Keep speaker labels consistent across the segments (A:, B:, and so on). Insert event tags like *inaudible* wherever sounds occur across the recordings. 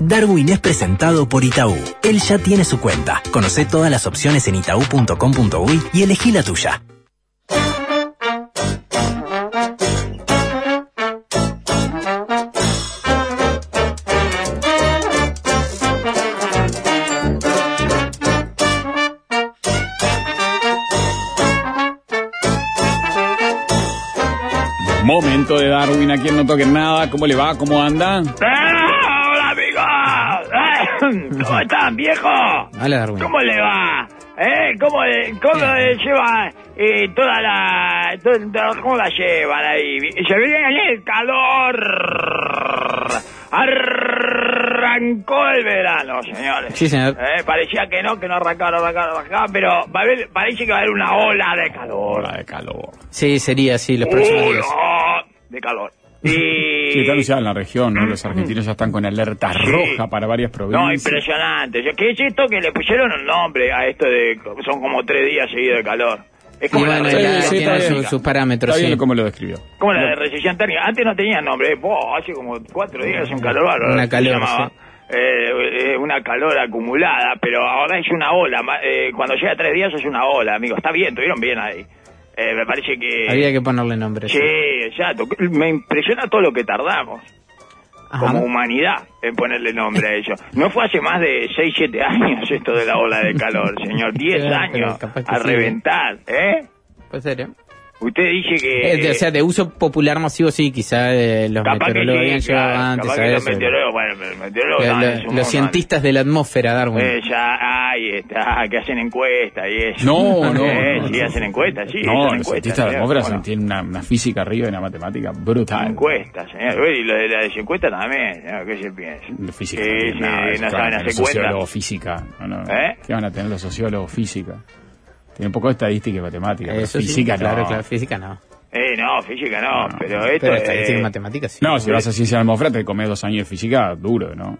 A: Darwin es presentado por Itaú. Él ya tiene su cuenta. Conoce todas las opciones en itaú.com.uy y elegí la tuya.
B: Momento de Darwin, a quien no toque nada. ¿Cómo le va? ¿Cómo anda? *laughs*
C: ¿Cómo están, viejo?
D: Darwin.
C: ¿Cómo le va? ¿Eh? ¿Cómo, le- cómo le lleva eh, toda la... to- to- ¿Cómo la llevan ahí? Se viene el calor. Arrancó el verano, señores.
D: Sí, señor.
C: Eh, parecía que no, que no arrancaba, no arrancaba, no arrancaba, pero va a haber- parece que va a haber una ola de calor.
B: Hola de calor.
D: Sí, sería así los próximos días.
C: ola de calor. Y...
B: Sí, está anunciada en la región, ¿no? Los argentinos ya están con alerta
C: Sí.
B: roja para varias
C: No,
B: provincias.
C: impresionante. Yo, ¿Qué es esto que le pusieron el nombre a esto de... Son como tres días seguidos de calor. Es
D: Y
C: como
D: bueno,
C: la
B: Sí,
D: ya
C: recesión
B: sí,
D: tiene
B: está
D: su-
B: bien.
D: sus parámetros.
B: Está bien
D: sí.
B: cómo lo describió.
C: Como la de recesión térmica. Antes no tenía nombre. Vos, hace como cuatro días un calor bárbaro.
D: Una calor,
C: eh, eh, una calor acumulada, pero ahora es una ola. Ma- eh, cuando llega a tres días es una ola, amigo. Está bien, estuvieron bien ahí. Eh, me parece que...
D: Había que ponerle nombre.
C: Sí, exacto. Me impresiona todo lo que tardamos.
D: Ajá.
C: como humanidad en ponerle nombre a ello. No fue hace más de 6, 7 años esto de la ola de calor, señor. 10 *laughs*
D: Claro,
C: años a reventar, ¿eh?
D: Puede ser, ¿eh?
C: Usted dice que...
D: Eh, de- o sea, de uso popular masivo, sí, quizá eh, los meteorólogos habían
C: sí,
D: llegado
C: claro,
D: antes
C: capaz
D: a
C: que los
D: eso.
C: meteorólogos, bueno, los meteorólogos
D: Los-
C: estaban en
D: los- los
C: mundo
D: cientistas de la atmósfera, Darwin.
C: Eh, ya, ahí está, que hacen encuestas y eso.
B: No, *laughs* no,
C: Eh,
B: no,
C: sí,
B: no.
C: hacen encuestas, sí.
B: no, los
C: encuestas,
B: cientistas de la atmósfera
C: Bueno,
B: tienen una, una física arriba y una matemática brutal.
C: Encuestas, señor. Y lo de la desencuesta también, señor, ¿qué se piensa?
B: De Física
C: Sí,
B: no
C: no
B: eso,
C: saben hacer
B: los
C: cuentas.
B: sociólogos física. No, no.
C: ¿Eh?
B: ¿Qué van a tener los sociólogos física? Tienen un poco de estadística y matemática. pero
D: Eso sí,
B: física
D: claro,
B: no.
D: claro, física no.
C: Eh, no, física no,
B: No,
C: pero esto
D: Pero estadística y matemáticas sí.
B: No, si vas a ciencia de te comes dos años de física duro, ¿no?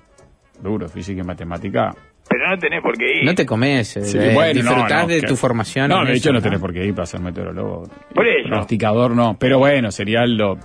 B: Duro, física y matemática.
C: Pero no tenés por qué ir.
D: No te comes, eh,
B: Sí,
D: eh,
B: bueno,
D: disfrutás
B: no,
D: de
B: que-
D: tu formación.
B: No, de hecho no tenés por qué ir para ser meteorólogo.
C: Por eso.
B: Pronosticador no, pero bueno, sería lo...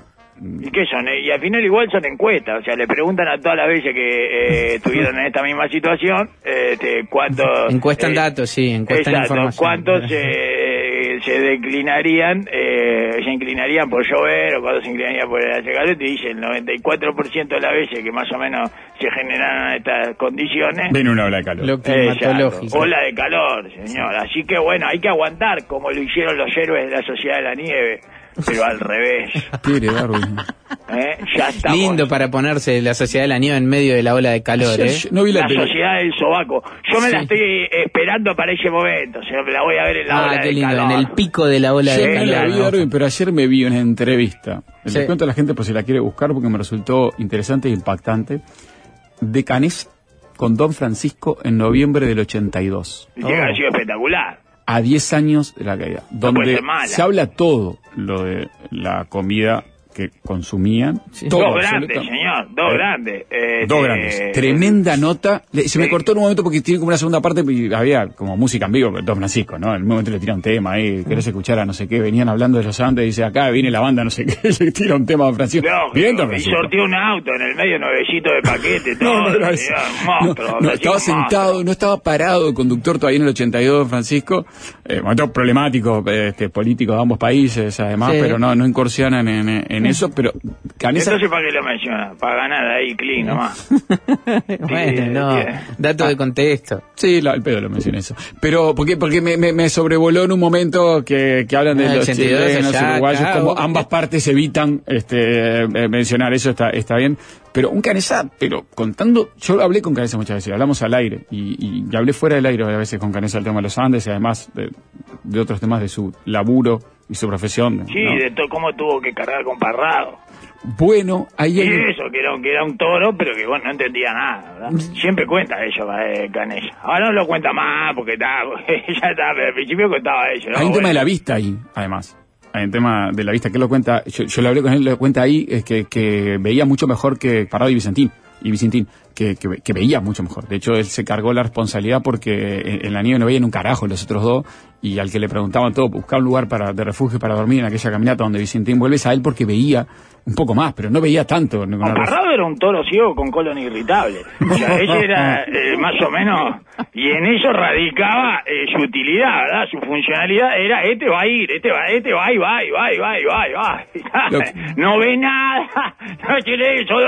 C: ¿Y qué son? Y al final igual son encuestas, o sea, le preguntan a todas las veces que eh, estuvieron en esta misma situación, este, cuántos...
D: Encuestan
C: eh,
D: datos, sí, encuestan
C: exacto,
D: información.
C: cuántos eh, se declinarían, eh, se inclinarían por llover o cuántos se inclinarían por el calor, te dice el 94% de las veces que más o menos se generaron estas condiciones.
B: Viene una ola de calor.
D: Lo climatológico.
C: Ola de calor, señor. Así que bueno, hay que aguantar como lo hicieron los héroes de la Sociedad de la Nieve, pero al revés.
B: Quiere Darwin.
C: ¿eh? Ya estamos.
D: Lindo para ponerse la sociedad de la nieve en medio de la ola de calor,
B: Yo-
D: ¿eh?
B: yo no vi la,
C: sociedad del sobaco. Yo me la estoy esperando para ese momento, señor. Me la voy a ver en la
D: Ah,
C: ola
D: qué
C: del
D: lindo,
C: calor.
D: en el pico de la ola de
B: no la
D: calor.
B: vi, Darwin, pero ayer me vi una entrevista.
D: Sí.
B: Le cuento a la gente por si la quiere buscar porque me resultó interesante e impactante. De Canés con Don Francisco en noviembre del 82.
C: Y que
D: Oh.
C: ha sido espectacular.
B: A 10 años de la caída. Donde se habla todo lo de la comida que consumían.
D: Sí.
C: Dos grandes, señor. Dos
B: Eh,
C: grandes. Eh,
B: Dos
C: eh,
B: grandes. Tremenda nota. Le- se me cortó en un momento porque tiene como una segunda parte y había como música en vivo, Don Francisco, ¿no? En un momento le tira un tema ahí, querés escuchar a no sé qué, venían hablando de los Andes, dice acá viene la banda, no sé qué, *laughs* le tira un tema a Don Francisco.
C: No,
B: Bien, Don
C: y
B: Francisco.
C: sortió un auto en el medio nuevecito de paquete, *laughs* todo.
B: No, no, era eso.
C: señor,
B: No,
C: monstruo,
B: no,
C: Francisco,
B: estaba
C: monstruo.
B: sentado, no estaba parado el conductor todavía en el 82, Don Francisco. Eh, momento problemático, eh, este, político de ambos países, además,
D: Sí.
B: pero no, no incursionan en, en- en eso, pero Canesa,
C: Entonces, ¿para qué lo menciona? Para ganar ahí, clean nomás. *laughs*
D: bueno, no, dato de contexto.
B: Sí, la- el pedo lo mencioné eso. Pero, porque, porque me, me, me sobrevoló en un momento que, que hablan de
D: Ah,
B: los
D: 82
B: chilenos,
D: allá,
B: uruguayos,
D: acá,
B: como ambas partes evitan este, eh, mencionar eso, está, está bien. Pero un Canesa, pero contando, yo hablé con Canesa muchas veces, hablamos al aire, y, y hablé fuera del aire a veces con Canesa el tema de los Andes, y además de, de otros temas de su laburo y su profesión.
C: Sí,
B: ¿no?
C: de todo cómo tuvo que cargar con Parrado.
B: Bueno, ahí
C: Y
B: hay...
C: eso, que era, un- que era un toro, pero que bueno, no entendía nada, ¿verdad? Siempre cuenta eso, eh, Canella. Ahora no lo cuenta más, porque está, *laughs* ya está, pero al principio contaba eso. ¿no?
B: Hay un tema de la vista ahí, además. Un tema de la vista que lo cuenta. Yo, yo lo hablé con él, lo cuenta ahí, es que, que veía mucho mejor que Parado y Vicentín. Y Vicentín. que, que, veía mucho mejor. De hecho, él se cargó la responsabilidad porque en, en la nieve no veían un carajo los otros dos y al que le preguntaban todo, buscar un lugar para, de refugio para dormir en aquella caminata donde Vicentín vuelves a él porque veía un poco más, pero no veía tanto. no-
C: Parrado era un toro ciego con colon irritable. O sea, ese era eh, más o menos, y en eso radicaba eh, su utilidad, ¿verdad? Su funcionalidad era, este va a ir, este va, este va y va y va y va y va y va. *laughs* No ve nada, *laughs* no tiene solo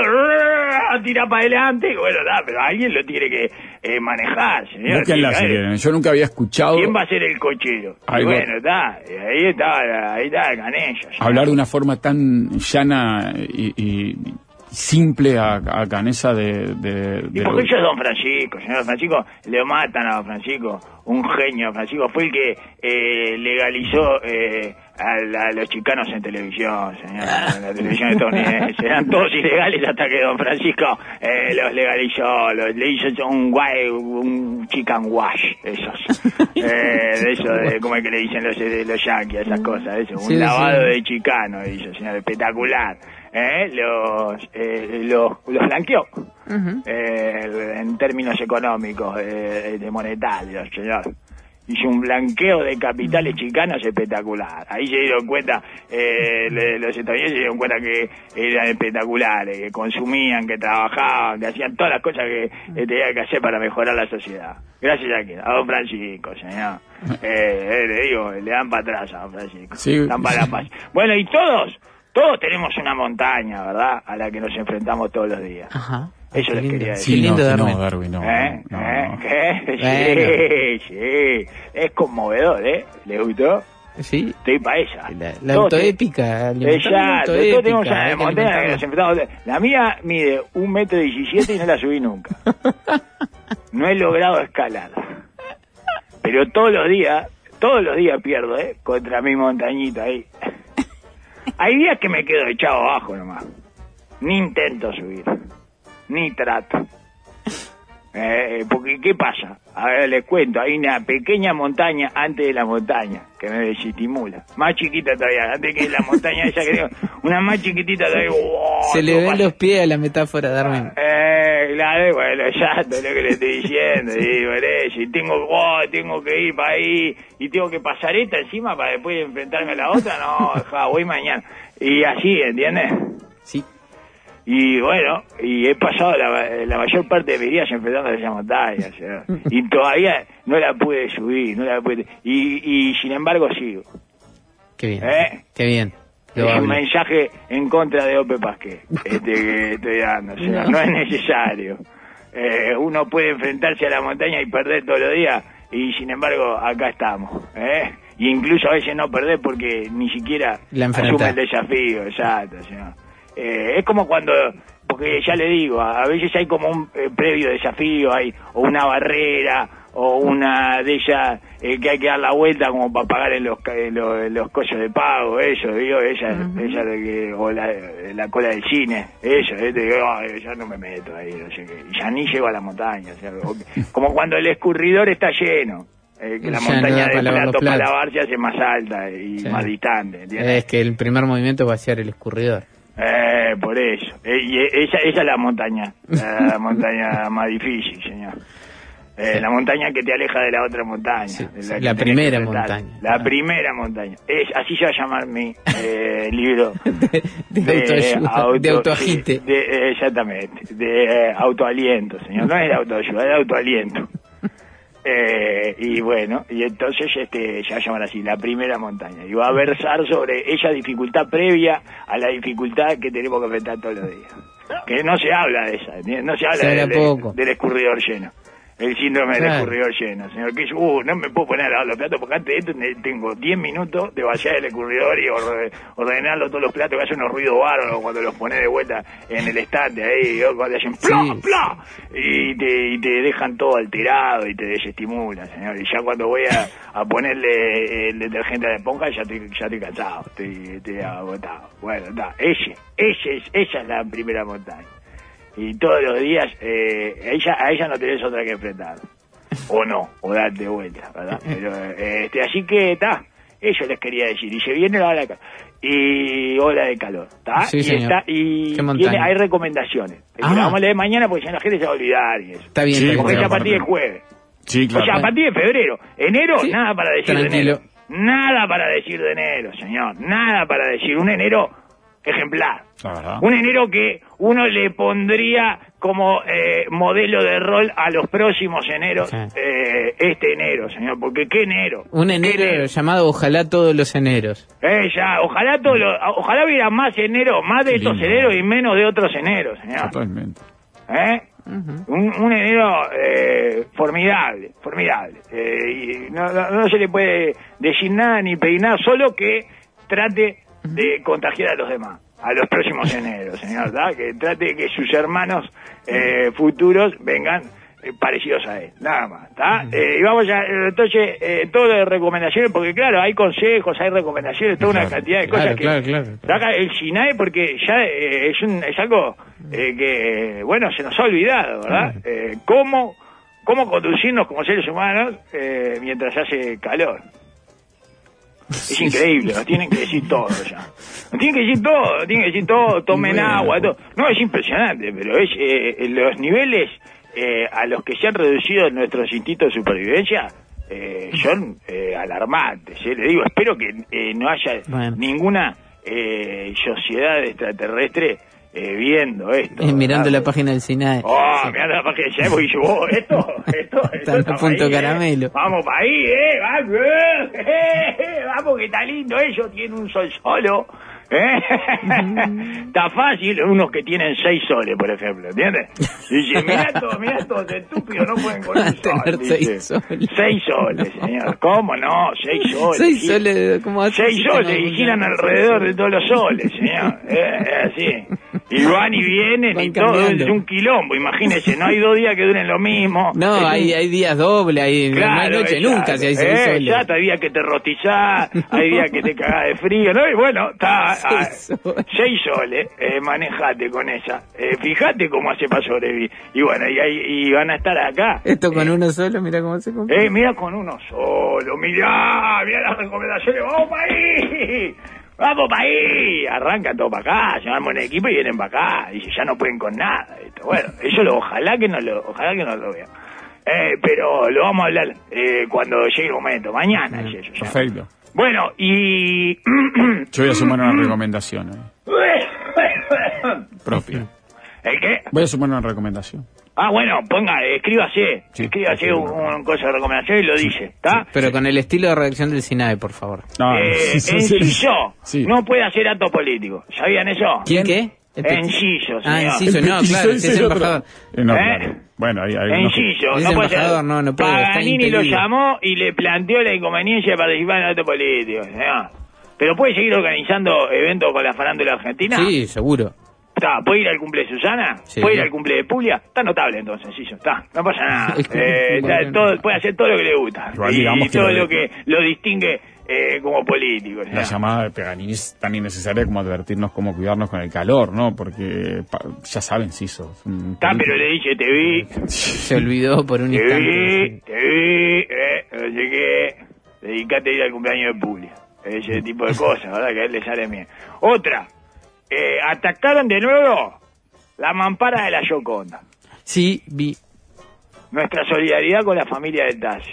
C: tira para adelante, bueno, nada, pero alguien lo tiene que eh, manejar, señor.
B: La yo nunca había escuchado
C: ¿Quién va a ser el cochero?
B: Algo-
C: bueno, está, ahí está, ahí está Canella.
B: hablar de una forma tan llana y, y simple a, a Canesa de... de,
C: ¿Y
B: de
C: por
B: lo-
C: qué yo es Don Francisco? Señor Francisco, le matan a Don Francisco, un genio. Francisco fue el que eh, legalizó eh, a, los chicanos en televisión, señor, *laughs* en la televisión estadounidense. Eran todos ilegales hasta que Don Francisco eh, los legalizó, los, le hizo un guay, un chicken wash, esos. *laughs* Eh, de eso, de, ¿cómo es que le dicen los, de los yankees, esas cosas? Eso,
D: Sí,
C: un lavado
D: sí.
C: de chicano, hizo, señor, espectacular. Eh, los, eh, los, los blanqueó eh, en términos económicos, eh, de monetarios, señor. Hizo un blanqueo de capitales chicanos espectacular. Ahí se dieron cuenta, eh, los estadounidenses se dieron cuenta que eran espectaculares, que consumían, que trabajaban, que hacían todas las cosas que eh, tenían que hacer para mejorar la sociedad. Gracias a, quién? a don Francisco, señor. *laughs* Eh, eh, le digo, le dan para atrás a don Francisco.
B: Sí.
C: Dan para la paz. Bueno, y todos, todos tenemos una montaña, ¿verdad? A la que nos enfrentamos todos los días.
D: Ajá.
C: Eso
D: Qué
C: les quería decir.
B: Sí,
D: lindo,
B: no,
D: Darwin.
B: no, Darwin, no.
C: ¿Eh?
B: no,
C: ¿Eh?
B: no.
C: ¿Qué?
D: Bueno.
C: Sí, sí. Es conmovedor, ¿eh? ¿Le gustó?
D: Sí.
C: Estoy para esa.
D: La, autoépica.
C: Exacto, todos tenemos una montaña que nos enfrentamos. La mía mide un metro diecisiete y no la subí nunca. *laughs* No he logrado escalar. Pero todos los días, todos los días pierdo, ¿eh? Contra mi montañita ahí. *laughs* Hay días que me quedo echado abajo nomás. Ni intento subir. Ni trato. Eh, porque, ¿qué pasa? A ver, les cuento, hay una pequeña montaña antes de la montaña que me desestimula. Más chiquita todavía, antes que la montaña esa que *laughs* digo, una más chiquitita todavía. ¡wow!
D: Se le
C: todo
D: ven
C: pasa.
D: los pies a la metáfora, Darwin.
C: Eh, claro, bueno, ya *laughs* es lo que le estoy diciendo, y eso, y tengo, oh, tengo que ir para ahí, y tengo que pasar esta encima para después enfrentarme a la otra, no, *laughs* ja, voy mañana. Y así, ¿entiendes?
D: Sí.
C: Y bueno, y he pasado la, la mayor parte de mis días enfrentando a esa montaña, y todavía no la pude subir, no la pude, y, y sin embargo sigo.
D: Qué bien.
C: ¿Eh?
D: Qué bien.
C: Es un mensaje en contra de Ope Pasqué, este que estoy dando, o sea, no, es necesario. Eh, uno puede enfrentarse a la montaña y perder todos los días, y sin embargo acá estamos, ¿eh? Y incluso a veces no perder porque ni siquiera
D: La
C: asume el desafío, exacto. sea. Eh, es como cuando, porque ya le digo, a a veces hay como un eh, previo desafío, hay o una barrera o una de ellas eh, que hay que dar la vuelta como para pagar en los, en los, en los coches de pago, eso, digo, ella, ella que, o la, la cola del cine, eso, este, digo, "Ay, ya no me meto ahí, no sé qué, ya ni llego a la montaña, o sea, o- como cuando el escurridor está lleno. eh, que la
D: Ya no
C: montaña
D: da
C: de plato para lavar se hace más alta y
D: Sí.
C: más distante, ¿entiendes?
D: Es que el primer movimiento es vaciar el escurridor.
C: Eh, por eso. Eh, y esa, esa es la montaña, la *laughs* montaña más difícil, señor. Eh,
D: Sí.
C: La montaña que te aleja de la otra montaña.
D: Sí,
C: de
D: la primera montaña.
C: La primera montaña. Es, así se va a llamar mi eh, libro. *laughs*
D: De, autoayuda, de autoagite.
C: sí, de- exactamente. De eh, autoaliento, señor. No es de autoayuda, es de autoaliento. Eh, y bueno, y entonces este se va a llamar así, la primera montaña. Y va a versar sobre esa dificultad previa a la dificultad que tenemos que enfrentar todos los días. Que no se habla de esa, ¿entiendes? no se habla del escurridor lleno. El síndrome del
D: Claro.
C: escurridor lleno, señor. Que yo, uh, no me puedo poner a lavar los platos porque antes de esto tengo 10 minutos de vaciar el escurridor y orde- ordenarlo todos los platos que hacen unos ruidos bárbaros cuando los pones de vuelta en el estante ahí, cuando hacen plá,
D: Sí.
C: plá, y te, y te dejan todo alterado y te desestimulan, señor. Y ya cuando voy a, a ponerle el detergente a la esponja ya estoy, ya estoy cansado, estoy, estoy agotado. Bueno, está, ese, ese es, esa es la primera montaña y todos los días eh, a ella a ella no tenés otra que enfrentar o no o darte vuelta verdad *laughs* pero eh, este así que está Eso les quería decir. Y se viene la ola de calor. Y ola de calor. ¿tá?
D: Sí,
C: y
D: señor.
C: está- y tiene- hay recomendaciones.
D: Ah.
C: La vamos a leer mañana porque si no la gente se va a olvidar y eso.
D: Está bien,
B: Sí,
D: está
C: Porque es a
D: está
C: partir del jueves.
B: Sí,
C: O
B: claro.
C: sea, a partir de febrero. Enero,
D: Sí.
C: nada para decir de enero. Nada para decir de enero, señor. Nada para decir. Un enero ejemplar. Un enero que uno le pondría como eh, modelo de rol a los próximos eneros,
D: Sí.
C: eh, este enero, señor, porque qué enero.
D: Un
C: ¿Qué
D: enero llamado Ojalá todos los eneros.
C: Eh, ya, ojalá todo lo- ojalá hubiera más enero, más de
B: Qué
C: estos
B: lindo.
C: eneros y menos de otros eneros, señor.
B: Totalmente.
C: ¿Eh? un, un enero eh, formidable, formidable. Eh, y no, no- no se le puede decir nada ni pedir nada, solo que trate de contagiar a los demás, a los próximos *laughs* eneros, señor, ¿verdad? Que trate de que sus hermanos eh, futuros vengan eh, parecidos a él, nada más, ¿está? Eh, y vamos a, eh, entonces, eh, todo de recomendaciones, porque claro, hay consejos, hay recomendaciones, toda una
B: Claro.
C: cantidad de
D: Claro,
C: cosas que...
D: claro, claro.
C: Saca el SINAE porque ya eh, es, un, es algo eh, que, bueno, se nos ha olvidado, ¿verdad? Eh, ¿cómo, ¿Cómo conducirnos como seres humanos eh, mientras hace calor? Es increíble, nos tienen que decir todo ya. Nos tienen que decir todo, nos tienen que decir todo, tomen
B: Bueno.
C: agua, todo. No, es impresionante, pero es eh, los niveles eh, a los que se han reducido nuestros instintos de supervivencia eh, son eh, alarmantes. eh. Le digo, espero que eh, no haya
D: Bueno.
C: ninguna sociedad extraterrestre eh, viendo esto.
D: Eh, mirando
C: ¿verdad?
D: la página del SINAE.
C: Oh, mirando la página de Yahoo y yo, oh, esto, esto, *laughs* esto
D: Está punto
C: ahí, eh.
D: caramelo.
C: Vamos para ahí, eh, vamos, *laughs* eh, eh, eh, vamos que está lindo eso, tiene un sol solo, eh. está fácil, unos que tienen seis soles, por ejemplo, ¿entiendes? Dice, mirá todo, mirá estos estúpidos, no pueden con un sol, dice.
D: seis soles.
C: Seis soles, señor, ¿cómo no? Seis soles.
D: Seis soles, ¿cómo?
C: Seis soles y giran alrededor de todos los soles, señor. *laughs* Eh, es así. Y van y vienen
D: Van
C: y todo es un quilombo. Imagínese, no hay dos días que duren lo mismo.
D: No,
C: un-
D: hay, hay días dobles, hay, no hay noche
C: exacto.
D: nunca si hay seis
C: Eh,
D: soles.
C: Hay días que te rostizás, hay días que te cagás de frío, ¿no? Y bueno, está ah,
D: Seis soles.
C: seis soles, eh, manejate con esa. Eh, fíjate cómo hace para sobrevivir. Y bueno, y, ahí- y van a estar acá.
D: Esto con uno solo, mira cómo se compra.
C: Eh, mira con uno solo, mirá, mirá las recomendaciones, vamos para ahí, vamos para ahí, arranca todo para acá, se arman en equipo y vienen para acá, y ya no pueden con nada, esto. bueno, eso lo, ojalá que no lo, ojalá que no lo vean, eh, pero lo vamos a hablar eh, cuando llegue el momento, mañana es eso, ya.
B: Perfecto.
C: Bueno, y... *clears throat*
B: Yo voy a sumar una recomendación eh, propia.
C: ¿El qué?
B: Voy a sumar una recomendación.
C: Ah, bueno, ponga, escríbase,
B: Sí,
C: escríbase un, un cosa de recomendación y lo dice, ¿está?
D: Pero con el estilo de redacción del SINAE, por favor.
B: No,
C: Eh,
B: sí, sí,
C: Enciso
B: sí.
C: no puede hacer acto político. ¿Sabían eso?
D: ¿Quién qué?
C: Enciso,
D: Ah. Enciso, no, claro, si es embajador.
B: Eh, no,
C: ¿Eh?
B: claro. Bueno, hay, hay
D: Es
C: no puede ser.
D: embajador, no, no puede, está
C: Paganini lo llamó y le planteó la inconveniencia de participar en el acto político, señor. Pero puede seguir organizando eventos con la farándula argentina.
D: Sí, seguro.
C: Está, ¿Puede ir al cumple de Susana?
D: Sí.
C: ¿Puede ir al cumple de Puglia? Está notable entonces, Enciso, está. No pasa *laughs* nada. Eh, está- todo- puede hacer todo lo que le gusta.
B: Igual
C: y
B: que
C: todo
B: lo
C: que lo distingue eh, como político.
B: La llamada de Peganini es tan innecesaria como advertirnos cómo cuidarnos con el calor, ¿no? Porque pa- ya saben, sí, sos
C: Está, pero le dije, te vi,
D: Se olvidó por un
C: Te vi,
D: instante.
C: te vi, eh, no sé qué. Dedicate a ir al cumpleaños de Puglia. Ese tipo de cosas, ¿verdad? Que a él le sale bien. Otra, eh, atacaron de nuevo la mampara de la Yoconda.
D: Sí, vi.
C: Nuestra solidaridad con la familia de Tassi.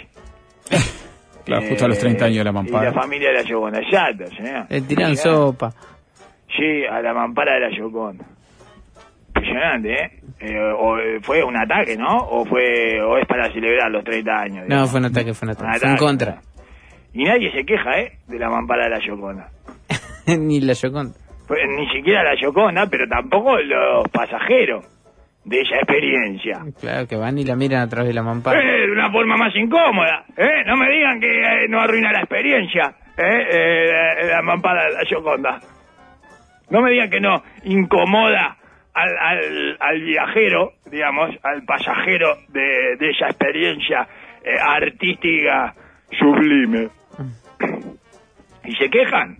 C: *laughs*
B: Claro, justo a los 30 años de la
C: Y la
B: mampara.
C: familia de la Yoconda, exacto, señor.
D: Le tiran
C: Mirá.
D: sopa.
C: Sí, a la mampara de la Yoconda. Impresionante, ¿eh? Eh, o, eh, fue un ataque, ¿no? O fue o es para celebrar los 30 años.
D: No, fue un ataque, fue un ataque.
C: Un
D: Fue en contra.
C: Y nadie se queja, ¿eh? De la mampara de la Yoconda. *laughs*
D: Ni la Yoconda.
C: Pues, ni siquiera la Yoconda, pero tampoco los pasajeros de esa experiencia.
D: Claro, que van y la miran a través de la mampara.
C: Eh, de una forma más incómoda, ¿eh? No me digan que eh, no arruina la experiencia, ¿eh? Eh, la, la mampara de la Yoconda. No me digan que no incomoda al, al, al viajero, digamos, al pasajero de, de esa experiencia eh, artística sublime. ¿Y se quejan?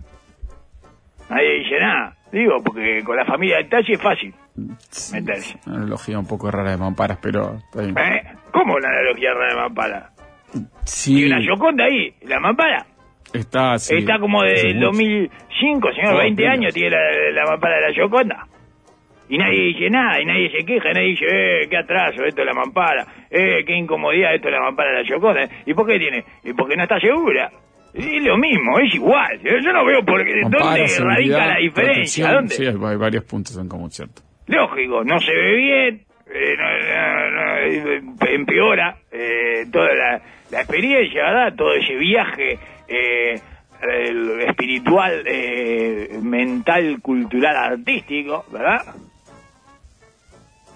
C: Nadie dice nada. Digo, porque con la familia de taxi es fácil meterse.
B: Una analogía un poco rara de mamparas, pero está bien.
C: ¿Eh? ¿Cómo una analogía rara de mampara?
B: Sí,
C: Y una Yoconda ahí, la mampara.
B: Está, sí,
C: Está como desde el
B: mucho.
C: 2005, señor,
B: Oh,
C: 20
B: mira.
C: años tiene la, la mampara de la Yoconda. Y nadie dice nada, y nadie se queja, nadie dice, eh, qué atraso, esto es la mampara, eh, qué incomodidad, esto es la mampara de la Yoconda. ¿Y por qué tiene? Y porque no está segura. Es lo mismo, es igual. Yo no veo por qué, dónde radica la diferencia. ¿Dónde?
B: Sí, hay varios puntos en común, ¿cierto?
C: Lógico, no se ve bien, eh, no- no- no, eh, empeora eh, toda la, la experiencia, ¿verdad? Todo ese viaje eh, el espiritual, mental, cultural, artístico, ¿verdad?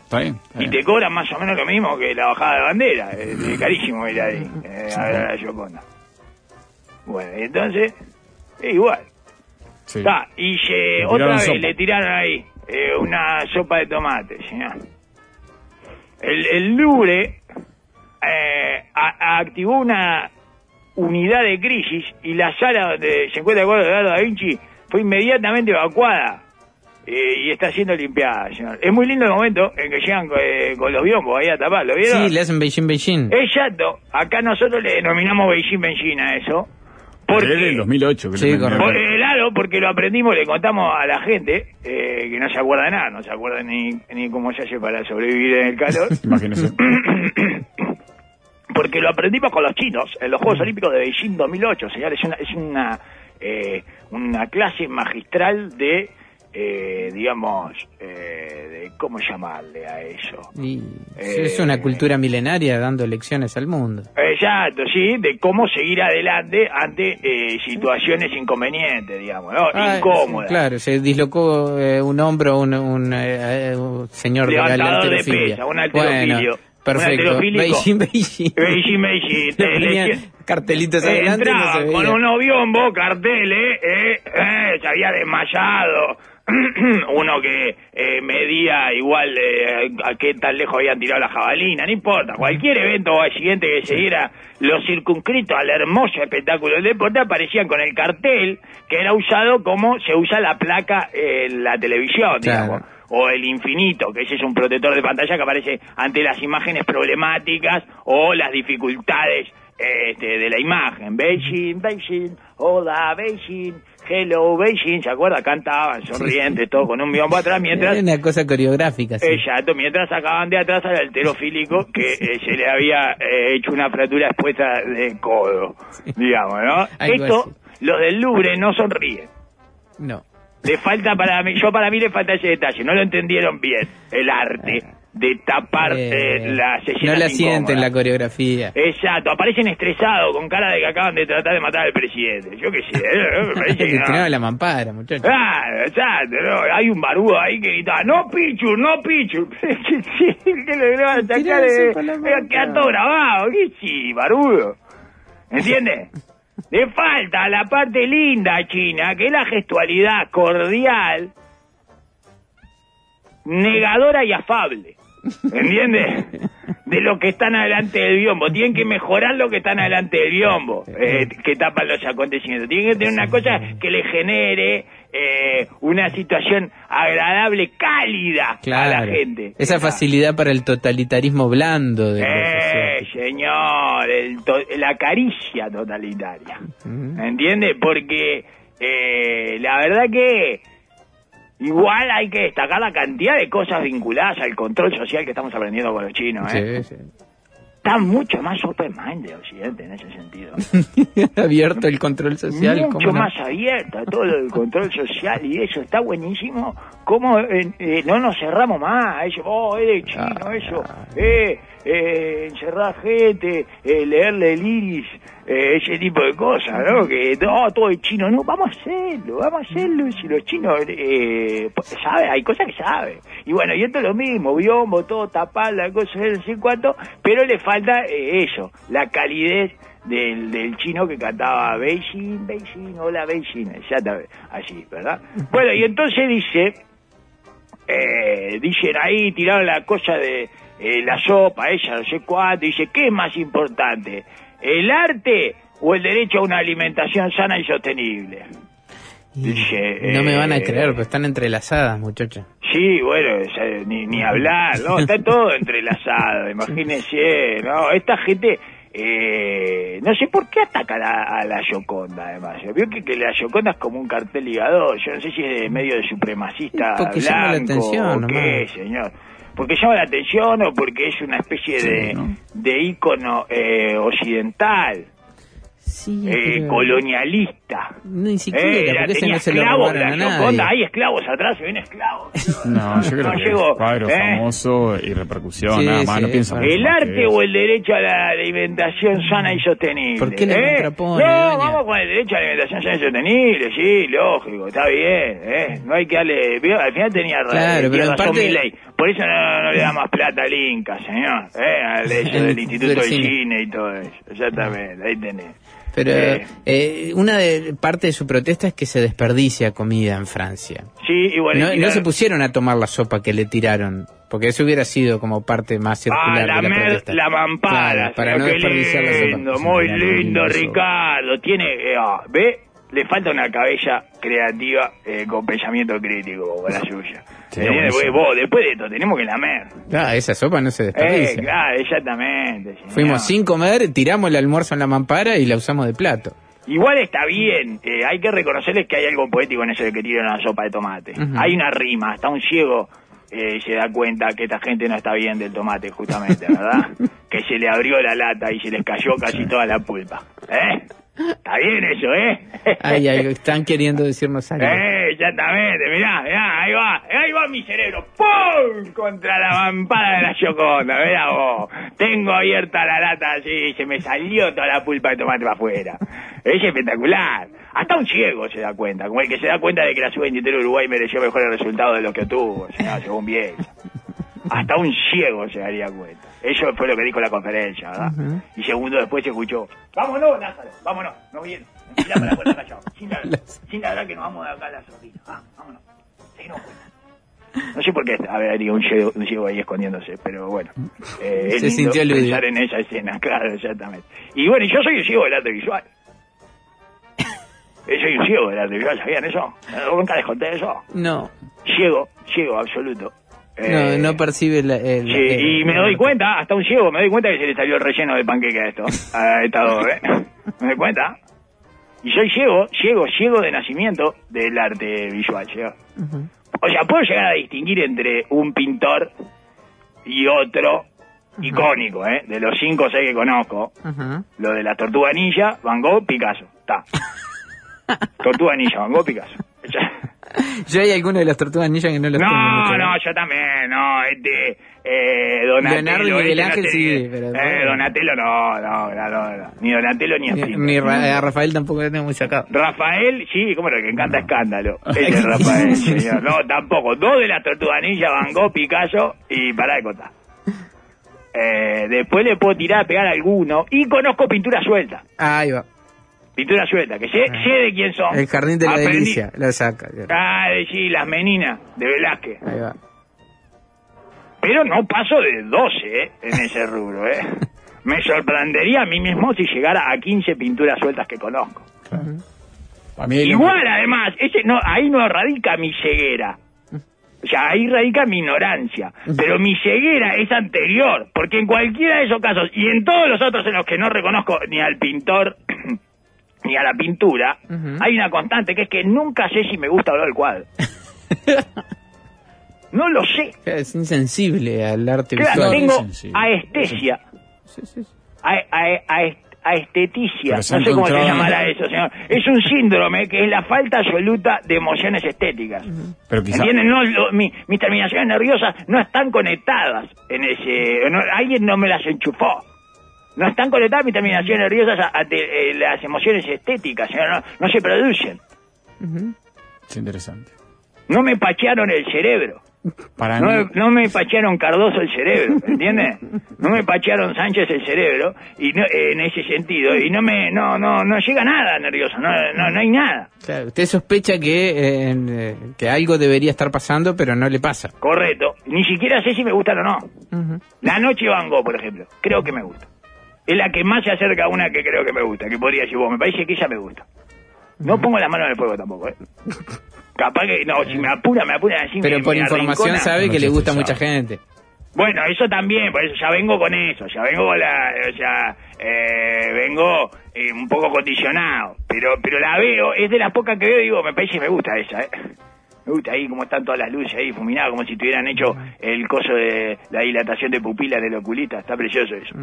B: ¿Está bien? Está
C: Y te cobran más o menos lo mismo que la bajada de bandera, de carísimo ir ahí, eh, a ver a la Yoconda. Bueno, entonces, es igual.
B: Sí.
C: Y se, otra vez
B: sopa.
C: le tiraron ahí eh, una sopa de tomate, señor. El, el Louvre eh, a- activó una unidad de crisis y la sala donde se encuentra el cuadro de Leonardo da Vinci fue inmediatamente evacuada eh, y está siendo limpiada, señor. Es muy lindo el momento en que llegan eh, con los biombos ahí a taparlo, ¿vieron?
D: Sí, le hacen Beijing, Beijing.
C: Exacto. Acá nosotros le denominamos Beijing Beijing a eso. Porque...
B: del 2008. Que
D: Sí,
C: eh, claro, porque lo aprendimos, le contamos a la gente eh, que no se acuerda de nada, no se acuerda ni, ni cómo se hace para sobrevivir en el calor. *laughs*
B: Imagínese. *coughs*
C: porque lo aprendimos con los chinos en los Juegos Olímpicos de Beijing 2008, señores. Es una, es una, eh, una clase magistral de, eh, digamos, eh, de cómo llamarle a eso.
D: Y
C: Eh,
D: es una cultura milenaria dando lecciones al mundo.
C: Exacto, sí, de cómo seguir adelante ante eh, situaciones inconvenientes, digamos, ¿no?
D: Ah,
C: incómodas.
D: sí, Claro, se dislocó eh, un hombro un, un, un señor de la
C: Levantador de
D: halterofilia.
C: pesa, un halterofilio.
D: Bueno, perfecto. *laughs* Beijing, Beijing.
C: Beijing, Beijing. Eh, le-
D: cartelitos adelante no
C: con unos biombos, carteles, eh, eh, se había desmayado. *clears throat* Uno que eh, medía igual eh, a qué tan lejos habían tirado la jabalina, no importa. Cualquier evento al siguiente que se diera los circunscritos al hermoso espectáculo del deporte aparecían con el cartel que era usado como se usa la placa en la televisión,
D: Claro.
C: digamos o el infinito, que ese es un protector de pantalla que aparece ante las imágenes problemáticas o las dificultades este, de la imagen. Beijing, Beijing, hola Beijing, hello Beijing, ¿se acuerda? Cantaban sonrientes, todo con un biombo atrás, mientras...
D: Es una cosa coreográfica. sí.
C: Exacto, mientras sacaban de atrás al alterofílico que eh, se le había eh, hecho una fractura expuesta de codo, digamos, ¿no? *laughs*
D: Algo
C: Esto,
D: así.
C: los del Louvre no sonríen.
D: No.
C: Le falta para mí, yo para mí le falta ese detalle, no lo entendieron bien, el arte de tapar
D: Eh,
C: eh, las
D: no la sienten la coreografía.
C: Exacto, aparecen estresados, con cara de que acaban de tratar de matar al presidente. Yo qué sé, eh, me *laughs* que no.
D: la mampara, muchachos.
C: Claro, exacto, no, hay un barudo ahí que grita, no Pichu, no Pichu. *laughs* sí, que le van a sacar de... Queda todo grabado, ¿qué sí, barudo? ¿Entiendes? *laughs* Le falta la parte linda china, que es la gestualidad cordial, negadora y afable. ¿Entiendes? De lo que están adelante del biombo. Tienen que mejorar lo que están adelante del biombo, eh, que tapan los acontecimientos. Tienen que tener una cosa que le genere eh, una situación agradable, cálida a la gente.
D: Esa facilidad para el totalitarismo blando de
C: Eh, señor, el to- la caricia totalitaria.
D: Ujú.
C: ¿Entiende? Porque eh, la verdad que igual hay que destacar la cantidad de cosas vinculadas al control social que estamos aprendiendo con los chinos. ¿eh?
D: Sí, sí.
C: Está mucho más open mind de Occidente en ese sentido. *laughs*
D: Abierto el control social.
C: mucho más abierta todo lo del control social y eso está buenísimo cómo eh, eh, no nos cerramos más eso oh es de chino
D: Ah,
C: eso eh, eh, encerrar gente eh, leerle el iris eh, ese tipo de cosas no que no todo es chino. No vamos a hacerlo vamos a hacerlo. Si los chinos eh, pues, sabe hay cosas que sabe. Y bueno y esto es lo mismo biombo todo tapar la cosa no sé cuánto pero le falta eh, eso la calidez del, del chino que cantaba Beijing, Beijing, hola Beijing, exactamente, así, ¿verdad? Bueno, y entonces dice, eh, dicen ahí, tiraron la cosa de eh, la sopa, ella no sé cuánto, dice, ¿qué es más importante? ¿El arte o el derecho a una alimentación sana y sostenible?
D: Y
C: Dice,
D: no me van a
C: eh,
D: creer, pero están entrelazadas, muchachos.
C: Sí, bueno, ni, ni hablar, ¿no? Está *laughs* todo entrelazado, imagínense, ¿no? Esta gente eh, no sé por qué ataca a la, a la Yoconda, además. Veo que, que la Yoconda es como un cartel ligador. Yo no sé si es de medio de supremacista
D: Porque
C: blanco
D: llama la atención,
C: o qué,
D: nomás.
C: señor. Porque llama la atención o porque es una especie
B: Sí,
C: de,
B: ¿no?
C: de ícono eh, occidental,
D: Sí,
C: eh,
D: pero
C: colonialista.
D: Ni siquiera,
C: Eh, la
D: porque ese no se lo
C: esclavos,
D: robaron a
C: la Yoconda,
D: nadie.
C: hay esclavos atrás, se ven esclavos. *laughs*
B: No, yo creo
C: No
B: que
C: llegó,
B: es cuadro
C: ¿eh?
B: famoso y repercusión,
D: Sí,
B: nada más,
D: sí,
B: no mucho
C: El arte o el derecho a la alimentación sana y sostenible.
D: ¿Por qué le
C: ¿eh?
D: contrapone,
C: No,
D: doña?
C: vamos con el derecho a la alimentación sana y sostenible, sí, lógico, está bien, ¿eh? No hay que darle... Al final tenía,
D: Claro,
C: tenía
D: pero
C: razón
D: parte-
C: mi ley. Por eso no, no le da más plata al Inca, señor. ¿eh? Al *laughs* del
D: Instituto
C: Instituto
D: del
C: del
D: Cine.
C: Cine y todo eso. Exactamente, ahí tenés.
D: Pero
C: Eh.
D: una de parte de su protesta es que se desperdicia comida en Francia.
C: Sí, y bueno...
D: No,
C: y
D: no se pusieron a tomar la sopa que le tiraron, porque eso hubiera sido como parte más circular
C: Ah, la,
D: de la protesta.
C: la mampara,
D: Claro, para no desperdiciar la sopa.
C: muy
B: Sí,
C: lindo,
B: lindo.
C: Ricardo. Tiene, eh, ah, ¿ve? Le falta una cabeza creativa eh, con pensamiento crítico como la suya.
B: Sí,
C: vos, después de esto, tenemos que lamer.
D: Ah, esa sopa no se
C: Eh,
D: desperdicia.
C: claro, exactamente. señor.
D: Fuimos sin comer, tiramos el almuerzo en la mampara y la usamos de plato.
C: Igual está bien, eh, hay que reconocerles que hay algo poético en eso de que tiran la sopa de tomate. Hay una rima, hasta un ciego eh, se da cuenta que esta gente no está bien del tomate, justamente, ¿verdad? *laughs* que se le abrió la lata y se les cayó casi toda la pulpa. ¿Eh? Está bien eso, ¿eh?
D: Ay, ay, están queriendo decirnos algo.
C: Eh, exactamente, mirá, mirá, ahí va, ahí va mi cerebro, ¡pum! Contra la mampara de la Yoconda, mirá vos. Tengo abierta la lata así, se me salió toda la pulpa de tomate para afuera. Es espectacular. Hasta un ciego se da cuenta, como el que se da cuenta de que la sub-23 de Uruguay mereció mejores resultados de los que tuvo, señor, según Bielsa. Hasta un ciego se daría cuenta. Eso fue lo que dijo la conferencia, ¿verdad? Y segundo después se escuchó, vámonos, Lázaro, vámonos, no viene. Mirá para la puerta callado, sin ladrar, *laughs* sin ladrar que nos vamos de acá a la sordina. Ah, vámonos, seguimos. No sé por qué a ver, habría un ciego, un ciego ahí escondiéndose, pero bueno. Eh, es
D: Se
C: lindo
D: sintió
C: pensar en esa escena, *laughs* claro, exactamente. Y bueno, yo soy un ciego del arte visual. Eh, soy un ciego del arte visual, ¿sabían eso? ¿Nunca les conté eso?
D: No,
C: Ciego, ciego, absoluto. Eh,
D: no, no percibe la, el,
C: Sí,
D: el-
C: y me doy cuenta, hasta un ciego, me doy cuenta que se le salió el relleno del panqueque a esto, a esta dos, ¿eh? *laughs* ¿Me doy cuenta? Y soy ciego, ciego, ciego de nacimiento del arte visual, ciego.
D: Ujú.
C: O sea, puedo llegar a distinguir entre un pintor y otro icónico, ¿eh? De los cinco o seis que conozco, lo de la tortuga ninja, Van Gogh, Picasso, está. *laughs* Tortuga ninja, Van Gogh, Picasso. *laughs*
D: Yo hay algunos de las tortugas ninja que no los tengo
C: No,
D: mucho.
C: no, yo también, no, este, eh, Donatello.
D: Leonardo y Miguel
C: este no
D: Ángel
C: sé,
D: sí, pero-
C: Eh, Donatello no, no, no, no, no, ni Donatello ni
D: Ni, ni Ra- a Rafael tampoco tengo muy sacado.
C: Rafael, sí, como lo que encanta escándalo. *laughs* Ese es Rafael, señor. No, tampoco. Dos de las tortugas ninja, Van Gogh, Picasso y para de contar. Eh, después le puedo tirar, pegar alguno. Y conozco pintura suelta.
D: Ahí va.
C: Pintura suelta, que sé, sé de quién son.
D: El jardín de la
C: Aprendí-
D: delicia. Lo saca.
C: Ah, sí, las meninas de Velázquez.
D: Ahí va.
C: Pero no paso de 12 ¿eh? en ese rubro. ¿eh? *laughs* Me sorprendería a mí mismo si llegara a 15 pinturas sueltas que conozco. Igual, además, ese no, ahí no radica mi ceguera. O sea, ahí radica mi ignorancia. Pero mi ceguera es anterior, porque en cualquiera de esos casos, y en todos los otros en los que no reconozco ni al pintor *clears throat* ni a la pintura, hay una constante, que es que nunca sé si me gusta o no el cuadro. *laughs* no lo sé.
D: Es insensible al arte
C: Claro,
D: visual.
C: Tengo aestesia,
D: Sí, sí, sí.
C: a, a- a- aesteticia, no sé cómo se llamará eso, señor. Es un síndrome que es la falta absoluta de emociones estéticas.
B: Pero quizá,
C: ¿Entienden? No, lo- mi- mis terminaciones nerviosas no están conectadas en ese... no- alguien no me las enchufó. No están conectadas mis terminaciones nerviosas a, eh, las emociones estéticas. No, no se producen.
B: Es interesante.
C: No me pachearon el cerebro.
B: Para
C: No,
B: mí,
C: no me pachearon Cardoso el cerebro, ¿entiendes? No me pachearon Sánchez el cerebro y no, eh, en ese sentido y no me no no no llega nada nervioso, no no, no hay nada.
D: Claro, usted sospecha que, eh, en, eh, que algo debería estar pasando, pero no le pasa.
C: Correcto. Ni siquiera sé si me gustan o no. La noche Van Gogh, por ejemplo, creo que me gusta. Es la que más se acerca a una que creo que me gusta, que podría decir vos, me parece que ella me gusta. No pongo la mano en el fuego tampoco, ¿eh? Capaz que, no, si me apura, me apura así.
D: Pero
C: me-
D: por
C: me
D: información
C: arrincona.
D: sabe que
B: No
D: le gusta a mucha gente.
C: Bueno, eso también, por eso ya vengo con eso, ya vengo con la, o sea, eh, vengo eh, un poco condicionado, pero pero la veo, es de las pocas que veo, digo, me parece que me gusta esa, ¿eh? Me gusta ahí como están todas las luces ahí fuminadas, como si tuvieran hecho el coso de la dilatación de pupilas del oculista, está precioso eso.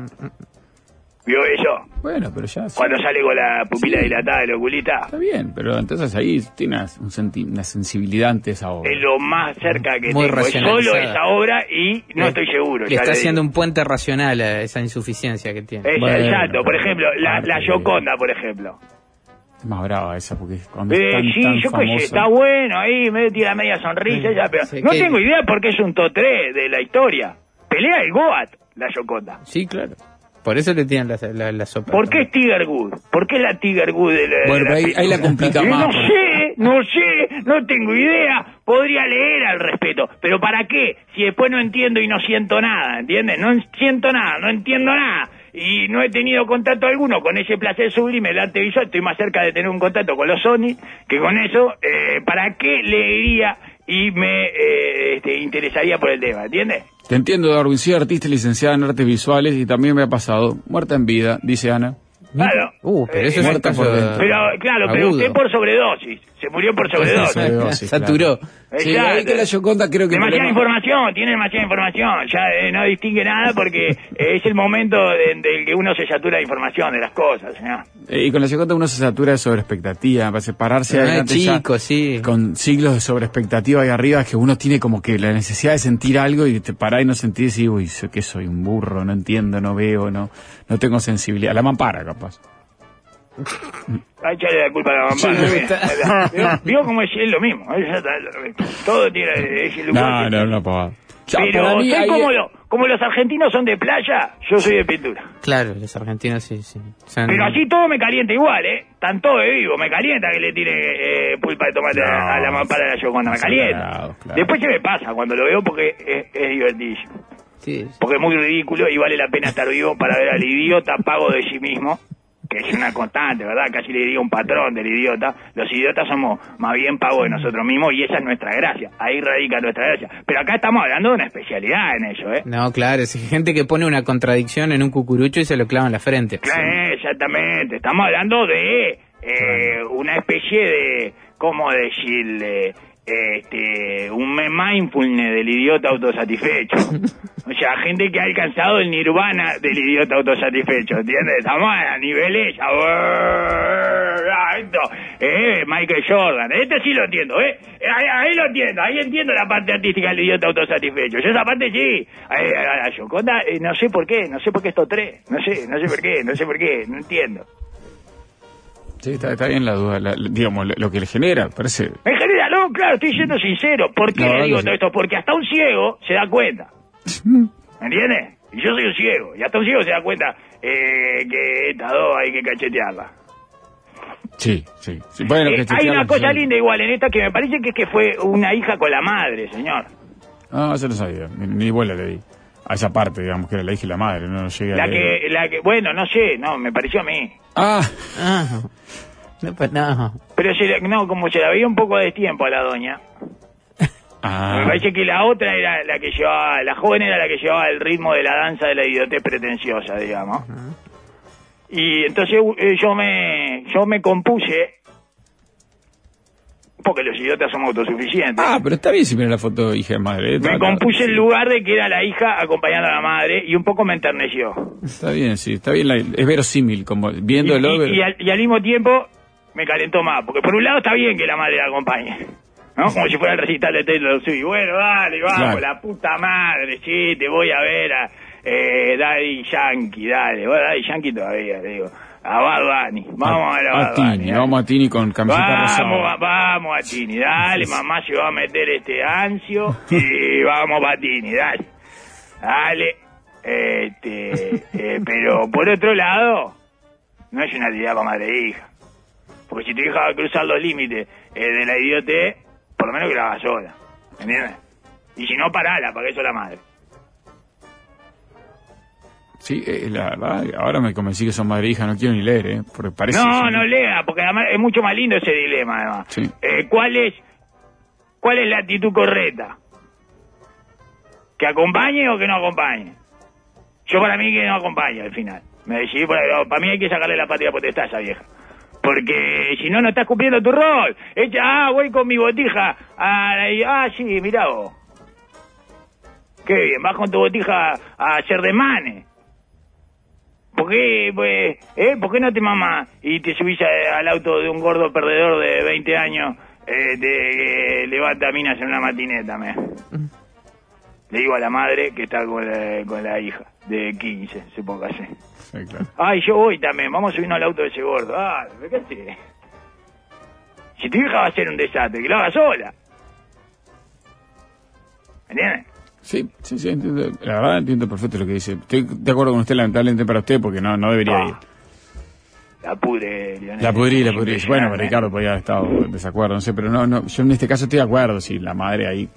C: ¿Vio eso?
B: Bueno, pero ya...
C: Cuando sale con la pupila
B: Sí.
C: dilatada del oculista,
B: Está bien, pero entonces ahí tiene una, un senti- una sensibilidad ante esa obra.
C: es lo más cerca que
D: Muy
C: tengo, es solo esa obra y no
D: Le-
C: estoy seguro.
D: Le
C: ya
D: está haciendo un puente racional a esa insuficiencia que tiene.
B: Bueno,
C: exacto, por ejemplo, la, la
B: de-
C: Gioconda, por ejemplo.
B: Es más brava esa, porque cuando
C: Eh,
B: es tan,
C: sí,
B: tan
C: yo está bueno ahí, me tira media sonrisa, ya, pero
D: Sí,
C: no
D: que-
C: tengo idea porque es un top 3 de la historia. Pelea el Goat, la Gioconda.
D: Sí, claro. Por eso le tienen la, la, la sopa.
C: ¿Por qué es Tiger Good? ¿Por qué la Tiger Good de la, de
B: Bueno, pero ahí, ahí la complica más.
C: No sé, no sé, no tengo idea. Podría leer al respeto, pero ¿para qué? Si después no entiendo y no siento nada, ¿entiendes? No siento nada, no entiendo nada. Y no he tenido contacto alguno con ese placer sublime del arte visual. Estoy más cerca de tener un contacto con los Sony que con eso. Eh, ¿Para qué leería y me eh, este, interesaría por el tema, ¿entiendes?
B: Te entiendo, Darwin. Soy artista y licenciada en artes visuales y también me ha pasado. Muerta en vida, dice Ana.
C: Claro.
D: Uh, pero eso
C: Eh,
D: es
B: muerta por dentro.
C: Pero, claro, pero
D: agudo.
C: usted por sobredosis. Se murió por sobredosis.
B: Sobredosis, *laughs*
D: Saturó.
B: Sí,
C: Exacto.
B: ahí que la Yoconda creo que...
C: Demasiada información, tiene demasiada información, ya eh, no distingue nada porque eh, *laughs* es el momento en del que uno se satura de información de las cosas. ¿no?
B: Eh, y con la Yoconda uno se satura de sobreexpectativa, para separarse
D: Ah,
B: adelante ya
D: chico, sí.
B: con siglos de sobreexpectativa ahí arriba que uno tiene como que la necesidad de sentir algo y te parás y no sentís y uy, soy que soy un burro, no entiendo, no veo, no no tengo sensibilidad. La mampara, capaz.
C: Hay echarle la culpa a la
B: Sí,
C: mamá. ¿vio?
B: gusta.
C: ¿Vio? ¿Vio cómo es, es lo mismo? Todo tiene es el
B: No,
C: lugar
B: no, no. Ya, para
C: Pero
B: mí
C: soy
B: ahí-
C: como, lo- como los argentinos son de playa, yo soy de pintura.
D: Claro, los argentinos sí, sí. Son-
C: Pero así todo me calienta igual, ¿eh? Están todos de vivo, me calienta que le tire eh, pulpa de tomate a-
B: No,
C: a la mampara de la Yoconda, me calienta.
B: Claro, claro.
C: Después se me pasa cuando lo veo porque es, es divertidísimo.
D: sí.
C: porque es muy ridículo y vale la pena estar vivo para ver al idiota pago de sí mismo, que es una constante, ¿verdad? Casi le diría un patrón del idiota. Los idiotas somos más bien pagos de nosotros mismos y esa es nuestra gracia. Ahí radica nuestra gracia. Pero acá estamos hablando de una especialidad en ello, ¿eh?
D: No, claro, es gente que pone una contradicción en un cucurucho y se lo clava en la frente.
C: Claro, exactamente. Estamos hablando de eh, una especie de, ¿cómo decirle? Este, un mindfulness del idiota autosatisfecho. *laughs* O sea, gente que ha alcanzado el nirvana del idiota autosatisfecho, ¿entiendes? Estamos a niveles... ah, esto, eh, Michael Jordan. Este sí lo entiendo, ¿eh? Ahí, ahí lo entiendo, ahí entiendo la parte artística del idiota autosatisfecho. Yo esa parte sí. Ahí, a la Yoconda, eh, no sé por qué, no sé por qué esto tres. No sé, no sé por qué, no sé por qué, no entiendo.
B: Sí, está, está bien la duda, la- digamos, lo, lo que le genera, parece...
C: En general, no, claro, estoy siendo sincero. ¿Por qué
B: No,
C: le digo todo esto? Porque hasta un ciego se da cuenta. ¿Me entiendes? Y yo soy un ciego. Y hasta un ciego se da cuenta eh, que estas dos hay que cachetearla.
B: Sí, sí. sí. Bueno,
C: Eh, hay una cosa
B: sí.
C: linda igual en esta que me parece que es que fue una hija con la madre, señor.
B: Ah, eso no sabía, ni, ni vuela le di. A esa parte, digamos, que era la hija y la madre, no llegué a
C: La
B: leer.
C: que, la que, bueno, no sé, no, me pareció a mí.
B: Ah,
D: Ah, no, pues no.
C: Pero se la- no, como se la veía un poco de tiempo a la doña.
B: ah.
C: Me parece que la otra era la que llevaba, la joven era la que llevaba el ritmo de la danza de la idiotez pretenciosa, digamos. Y entonces eh, yo me, yo me compuse, porque los idiotas somos autosuficientes.
B: Ah, pero está bien si mira la foto de hija de madre. eh,
C: me compuse el lugar de que era la hija acompañando a la madre y un poco me enterneció.
B: Está bien, sí, está bien, la- es verosímil, como
C: Y,
B: viéndolo.
C: y-
B: ver-
C: y al, y al mismo tiempo me calentó más, porque por un lado está bien que la madre la acompañe, ¿no? Como si fuera el recital de Taylor Swift. Bueno, dale, vamos,
B: Claro.
C: la puta madre, sí, te voy a ver a eh, Daddy Yankee, dale. Bueno, Daddy Yankee todavía, le digo. A Bad Bunny, vamos a, ver a,
B: a
C: Bad Bunny,
B: Tini,
C: dale.
B: vamos a Tini con camiseta
C: Vamos,
B: rosada.
C: vamos a Tini, dale, mamá se va a meter este ansio y *laughs* vamos a Tini, dale. Dale. Este, eh, pero por otro lado, no es una actividad para madre e hija. Porque si tu hija va a cruzar los límites eh, de la idiote, por lo menos que la haga sola. ¿Entiendes? Y si no, parala, para que eso la madre.
B: Sí, eh, la verdad, ahora me convencí que son madre e hija, no quiero ni leer, ¿eh? Porque parece...
C: No, no lea, porque además es mucho más lindo ese dilema, además.
B: Sí.
C: Eh, ¿cuál, es, ¿Cuál es la actitud correcta? ¿Que acompañe o que no acompañe? Yo para mí que no acompañe al final. Me decidí por ahí, para mí hay que sacarle la patria potestad a esa vieja. Porque si no, no estás cumpliendo tu rol. Echa, ah, voy con mi botija. Ah, ah, sí, mirá vos. Qué bien, vas con tu botija a hacer de mane. ¿Por qué, pues, eh, ¿Por qué no te mamás y te subís a- al auto de un gordo perdedor de 20 años eh, te, eh, levanta minas en una matineta? Me? Le digo a la madre que está con la, con la hija de 15, se ponga así.
B: Sí, claro.
C: Ay, yo voy también, vamos a subirnos al auto de ese gordo. Ah, ¿qué haces? Si tu hija va a ser un desastre, que lo haga sola. ¿Me entiendes?
B: Sí, sí, sí, entiendo. La verdad entiendo perfecto lo que dice. Estoy de acuerdo con usted, lamentablemente para usted, porque no, no debería
C: Ah,
B: ir.
C: La pudre, Lionel.
B: La pudrí, la pudrí. Bueno. Ricardo podía haber estado en desacuerdo, no sé, pero no, no, yo en este caso estoy de acuerdo, si la madre ahí.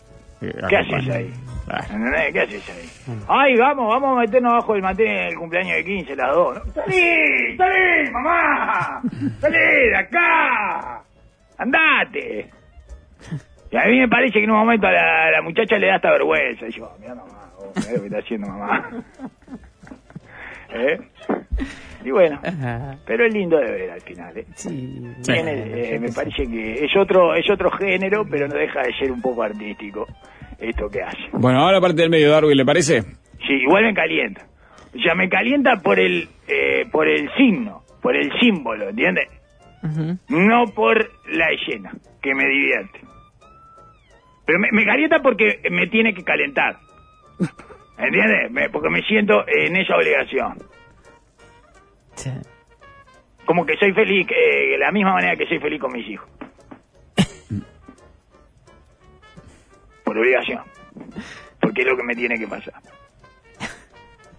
B: eh,
C: ¿Qué haces ahí?
B: Ah.
C: ¿Qué haces ahí? Ay, vamos, vamos a meternos abajo del mantel en el cumpleaños de 15, las dos. ¿no? ¡Salí! ¡Salí, mamá! ¡Salí de acá! ¡Andate! Y a mí me parece que en un momento a la, a la muchacha le da hasta vergüenza. Y yo, mira mamá, vos, mirá lo que está haciendo mamá. *laughs* ¿Eh? Y bueno,
D: Ajá.
C: pero es lindo de ver al final, ¿eh?
D: Sí.
C: Tiene, eh, me parece que es otro es otro género, pero no deja de ser un poco artístico esto que hace.
B: Bueno, ahora parte del medio, Darwin, ¿le parece?
C: Sí, igual me calienta. O sea, me calienta por el eh, por el signo, por el símbolo, ¿entiendes? No por la escena, que me divierte. Pero me, me calienta porque me tiene que calentar. *laughs* ¿Entiendes? Me- porque me siento en esa obligación.
D: Sí.
C: Como que soy feliz, eh, de la misma manera que soy feliz con mis hijos. *laughs* Por obligación. Porque es lo que me tiene que pasar.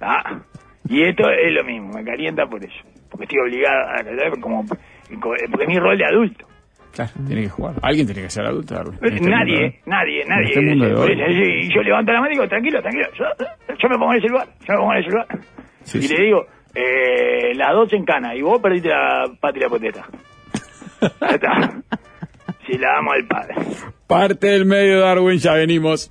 C: Ah, Y esto es lo mismo, me calienta por eso. Porque estoy obligado a ¿verdad? como porque es mi rol de adulto.
B: Claro, tiene que jugar. Alguien tiene que ser adulto, este
C: nadie,
B: mundo, ¿eh?
C: nadie, nadie.
B: este mundo de hoy.
C: Y yo levanto la mano y digo, tranquilo, tranquilo. Yo, yo me pongo en el celular, yo me pongo en el celular.
B: Sí,
C: y
B: sí.
C: le digo, eh, las dos en cana y vos perdiste la patria poteta. *laughs* Está. Si la damos al padre.
B: Parte del medio, Darwin, ya venimos.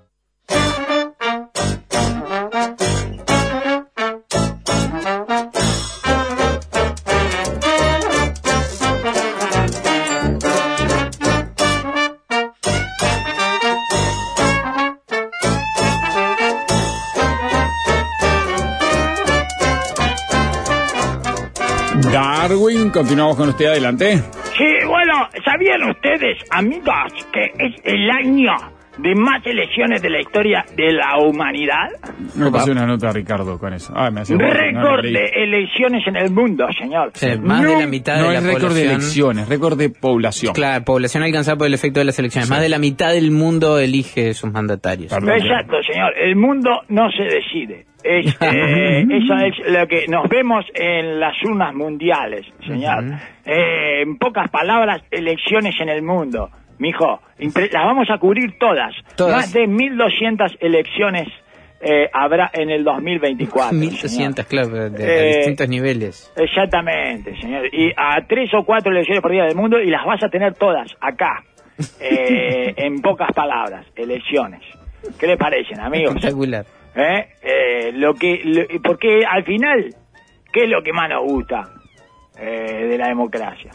B: Continuamos con usted, adelante.
C: Sí, bueno, ¿sabían ustedes, amigos, que es el año de más elecciones de la historia de la humanidad?
B: Me pasé una nota, Ricardo, con eso. Ah, me hace no, no
C: Récord
B: leí.
C: de elecciones en el mundo, señor.
D: Sí, más de la mitad
B: No
D: de la
B: es récord de
D: población.
B: elecciones, récord de población.
D: Claro, población alcanzada por el efecto de las elecciones. Más de la mitad del mundo elige sus mandatarios.
B: Perdón.
C: Exacto, señor. El mundo no se decide. Es, *laughs* eh, eso es lo que nos vemos en las urnas mundiales, señor. Eh, en pocas palabras, elecciones en el mundo. Mijo, las vamos a cubrir todas.
D: Todas.
C: Más de 1.200 elecciones eh, habrá en el 2024.
D: 1200,
C: señor.
D: claro, de, de
C: Eh,
D: distintos niveles.
C: Exactamente, señor. Y a tres o cuatro elecciones por día del mundo y las vas a tener todas acá. *laughs* Eh, en pocas palabras, elecciones. ¿Qué le parecen, amigos?
D: Espectacular.
C: ¿Eh? Lo que, lo- porque al final, ¿qué es lo que más nos gusta eh, de la democracia?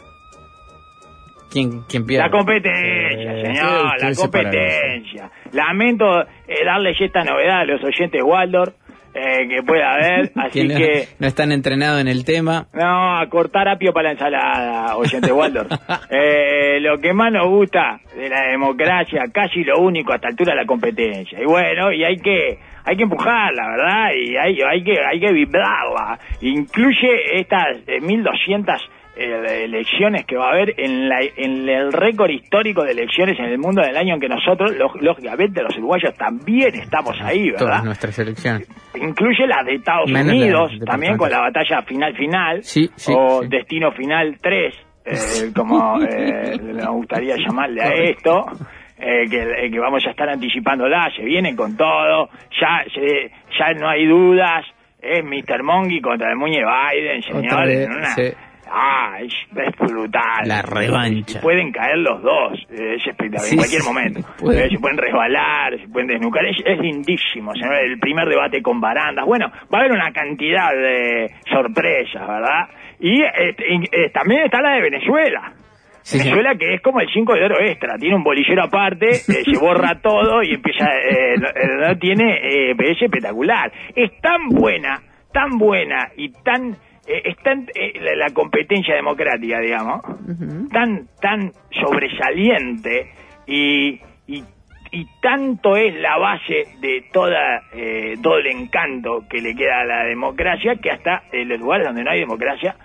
D: ¿Quién, quién pierde?
C: La competencia,
D: Eh,
C: señor, la competencia. Lamento eh, darles esta novedad a los oyentes Waldor eh, que pueda haber, *laughs*
D: Que
C: así
D: no,
C: que
D: no están entrenados en el tema.
C: no, a cortar apio para la ensalada, oyente Waldor. *laughs* Eh, lo que más nos gusta de la democracia, casi lo único a esta altura, es la competencia. Y bueno, y hay que hay que empujarla, ¿verdad? Y hay, hay que hay que vibrarla. Incluye estas eh, 1200 eh, elecciones que va a haber en, la, en el récord histórico de elecciones en el mundo del año en que nosotros, lo- lógicamente, los uruguayos también estamos ahí, ¿verdad?
D: Todas nuestras elecciones.
C: incluye la de Estados
D: Menos
C: Unidos,
D: de
C: también con la batalla final final,
D: Sí, sí,
C: o
D: sí.
C: Destino Final 3, eh, como *laughs* eh, nos gustaría llamarle a esto. eh, que, eh, que vamos a estar anticipándola, se vienen con todo, ya, se- ya no hay dudas, es Mr. Mongi contra el Muñe Biden, señores.
D: vez,
C: en una-
D: sí.
C: Ah, es, es brutal.
D: La revancha.
C: Y Pueden caer los dos, eh, es espectacular,
D: Sí,
C: en cualquier
D: sí,
C: momento.
D: puede.
C: Eh, se pueden resbalar, se pueden desnucar, es, es lindísimo, señor. el primer debate con barandas. Bueno, va a haber una cantidad de sorpresas, ¿verdad? Y, este, eh, también está la de Venezuela.
D: Sí,
C: Venezuela que es como el 5 de oro extra, tiene un bolillero aparte, eh, se *laughs* borra todo y empieza, eh, no, tiene, eh, es espectacular. Es tan buena, tan buena y tan, eh, es tan, eh, la, la competencia democrática, digamos, tan, tan sobresaliente y, y, y tanto es la base de toda, eh, todo el encanto que le queda a la democracia que hasta en los lugares donde no hay democracia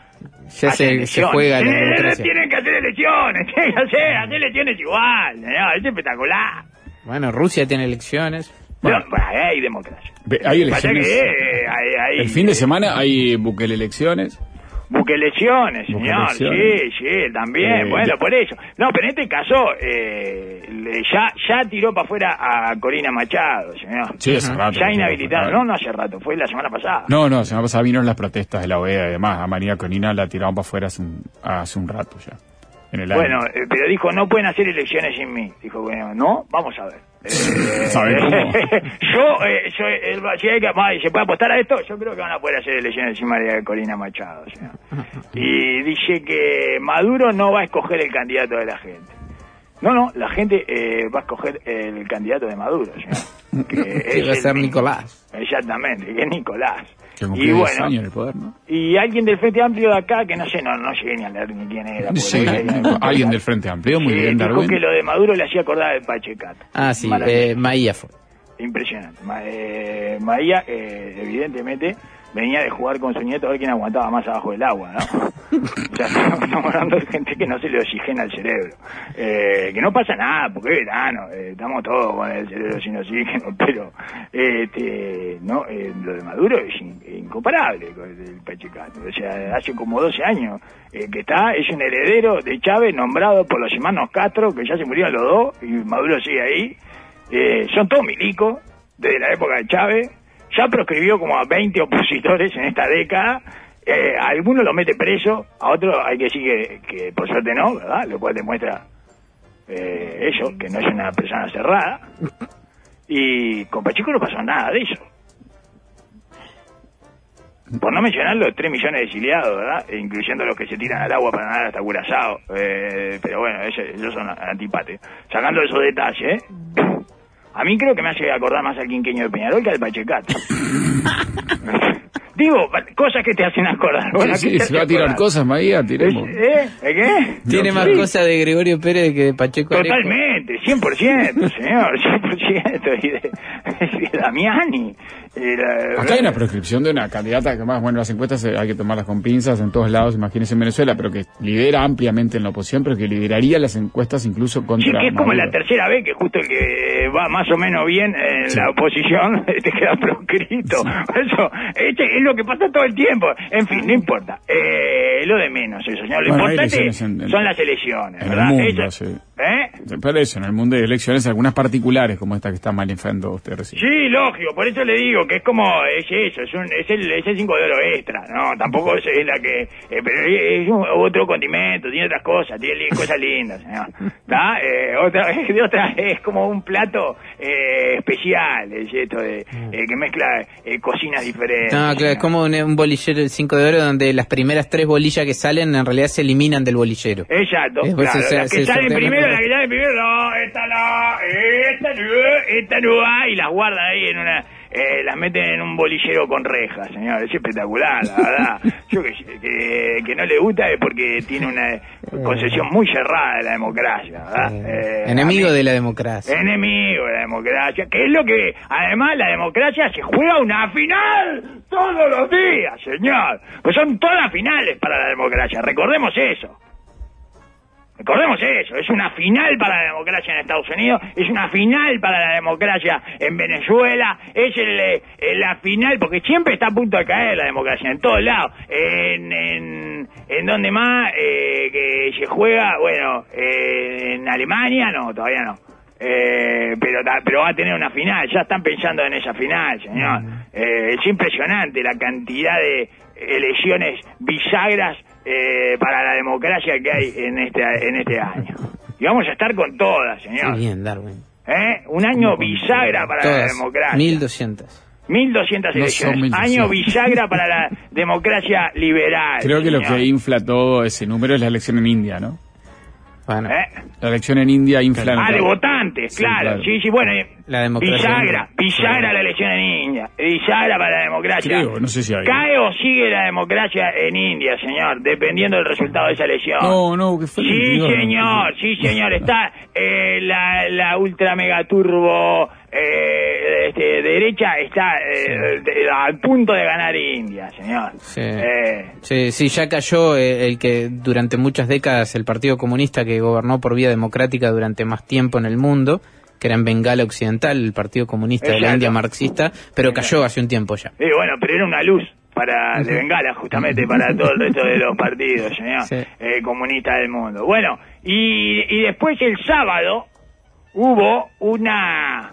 D: Ya se, juega la
C: Eh,
D: democracia.
C: Tienen que hacer elecciones, tienen que hacer, hacer elecciones igual, ¿no? es espectacular.
D: Bueno, Rusia tiene elecciones.
B: Bueno.
C: No, bah, hay democracia.
B: Hay
C: que,
B: elecciones.
C: eh, hay, hay-
B: El fin de semana hay Bukele elecciones.
C: Buque elecciones,
B: Buque
C: señor, sí, sí, también,
B: Eh,
C: bueno, por eso. No, pero en este caso, eh, le- ya, ya tiró para afuera a Corina Machado, señor.
B: Sí, hace rato.
C: Ya inhabilitado,
B: Claro.
C: no, no hace rato, fue la semana pasada.
B: No, no, semana pasada vino las protestas de la OEA y demás. A María Corina la tiraron para afuera hace un, hace un rato ya. En el año.
C: Bueno, eh, pero dijo, no pueden hacer elecciones sin mí. Dijo, bueno, no, vamos a ver. Eh, *laughs*
B: ¿Sabe cómo? *laughs*
C: yo, eh, yo eh, si hay que- ¿se puede apostar a esto? Yo creo que van a poder hacer elecciones sin María Corina Machado. señor. *laughs* Y dice que Maduro no va a escoger el candidato de la gente. No, no, la gente eh, va a escoger el candidato de Maduro, señor. Que
D: Que
C: es
D: va a
C: el
D: ser. Nicolás.
C: Exactamente, que es Nicolás.
B: Que
C: Y
B: cumplió 10
C: bueno,
B: años en el poder, ¿no?
C: y alguien del Frente Amplio de acá, que no sé, no, no llegué ni a leer ni quién era.
B: Sí,
C: porque-
B: alguien del Frente Amplio, muy
C: Sí,
B: bien,
C: dijo
B: Darwin.
C: que lo de Maduro le hacía acordar al Pachecato.
D: Ah, sí, eh, Maía fue.
C: Impresionante. Ma- eh, María, eh, evidentemente, venía de jugar con su nieto a ver quién aguantaba más abajo del agua, ¿no? *laughs* o sea, estamos hablando de gente que no se le oxigena el cerebro. Eh, que no pasa nada, porque es verano, eh, estamos todos con el cerebro sin oxígeno, *laughs* pero este, no, eh, lo de Maduro es in- incomparable con el del Pachecato. O sea, hace como 12 años eh, que está, es un heredero de Chávez nombrado por los hermanos Castro, que ya se murieron los dos, y Maduro sigue ahí. Eh, son todos milicos, desde la época de Chávez. Ya proscribió como a 20 opositores en esta década. Eh, algunos lo mete preso, a otros hay que decir que, por suerte no, ¿verdad? Lo cual demuestra eh, eso, que no es una persona cerrada. Y con Pacheco no pasó nada de eso. Por no mencionar los 3 millones de exiliados, ¿verdad? E incluyendo los que se tiran al agua para nadar hasta Curazao. Eh, pero bueno, ellos, ellos son antipates. Sacando esos detalles, ¿eh? A mí creo que me hace acordar más al quinqueño de Peñarol que al Pachecato. *laughs* Digo, cosas que te hacen acordar. Bueno,
B: Sí,
C: ¿qué
B: sí,
C: te
B: se va a
C: hace
B: tirar
C: acordar?
B: cosas, Maía, tiremos.
C: ¿Eh? ¿Eh? ¿Qué?
D: Tiene
C: No,
D: más
C: sí.
D: cosas de Gregorio Pérez que de Pacheco Areco.
C: Totalmente, 100%, señor, 100%. *laughs* Y de, y de Damiani. La-
B: Acá hay una proscripción de una candidata que más, bueno, las encuestas eh, hay que tomarlas con pinzas en todos lados, imagínense en Venezuela, pero que lidera ampliamente en la oposición, pero que lideraría las encuestas incluso contra
C: Sí, que es como
B: Maduro.
C: la tercera vez que justo el que va más o menos bien en
B: Sí.
C: la oposición *laughs* te queda proscrito. *laughs* Eso este es lo que pasa todo el tiempo. En fin, no importa. Eh, lo de menos eso, señor. Lo
B: Bueno,
C: importante
B: en- en-
C: son las elecciones,
B: en el
C: ¿verdad?
B: mundo,
C: Eso-
B: sí.
C: ¿Eh?
B: Por eso, en el mundo de elecciones, algunas particulares, como esta que está manifestando usted recién.
C: Sí, lógico, por eso le digo que es como, es eso, es, un, es, el, es el 5 de oro extra, ¿no? Tampoco es, la que, eh, pero es un- otro condimento, tiene otras cosas, tiene cosas lindas, señor. ¿Está? Eh, otra, *laughs* de otra, es como un plato eh, especial, es esto de, eh, que mezcla eh, cocinas diferentes.
D: No, claro, es como un, un bolillero del 5 de oro donde las primeras tres bolillas que salen en realidad se eliminan del bolillero.
C: Exacto,
D: Después
C: claro,
D: se-
C: las
D: se
C: que salen
D: sortean
C: primero,
D: las
C: que salen primero, no, esta no, esta no, esta no va, y las guardan ahí en una, eh, las meten en un bolillero con rejas, señor, es espectacular, la verdad. *laughs* Yo que, que, que no le gusta es porque tiene una concesión muy cerrada de la democracia, ¿verdad? Eh,
D: Enemigo
C: mí-
D: de la democracia.
C: Enemigo de la democracia, que es lo que, además, la democracia se juega una final todos los días, señor. Pues son todas finales para la democracia, recordemos eso. Recordemos eso, es una final para la democracia en Estados Unidos, es una final para la democracia en Venezuela, es el, eh, eh, la final, porque siempre está a punto de caer la democracia, en todos lados. En, en, en donde más eh, que se juega, bueno, eh, en Alemania, no, todavía no. Eh, pero, pero va a tener una final, ya están pensando en esa final, señor. Eh, es impresionante la cantidad de elecciones bisagras eh, para la democracia que hay en este, en este año. Y vamos a estar con todas,
D: Qué
C: señor.
D: bien, Darwin.
C: ¿Eh? Un año bisagra para la democracia.
D: 1200.
C: 1200
B: No son
C: elecciones.
B: 1200.
C: Año bisagra para la democracia liberal.
B: Creo que lo que infla todo ese número es la elección en India, ¿no?
D: Bueno,
C: ¿Eh?
B: La elección en India infla...
C: Ah, de votantes,
B: Sí,
C: claro.
B: claro.
C: Sí, sí, bueno. eh,
D: La democracia
C: Bisagra, bisagra la elección en India. Bisagra para la democracia.
B: Creo, no sé si hay.
C: ¿Cae o sigue la democracia en India, señor? Dependiendo del resultado de esa elección.
B: No, no, que fue...
C: Sí,
B: no, no.
C: señor, sí, señor. Está eh, la, la ultra mega turbo eh, este, derecha, está eh, de- al punto de ganar India, señor.
D: Sí.
C: Eh,
D: Sí, sí, ya cayó eh, el que durante muchas décadas el Partido Comunista que gobernó por vía democrática durante más tiempo en el mundo, que era en Bengala Occidental, el Partido Comunista de la. India marxista, pero cayó hace un tiempo ya.
C: Eh, bueno, pero era una luz para de Bengala, justamente para *laughs* todo el resto de los partidos, señor,
D: Sí.
C: eh, comunistas del mundo. Bueno, y, y después el sábado hubo una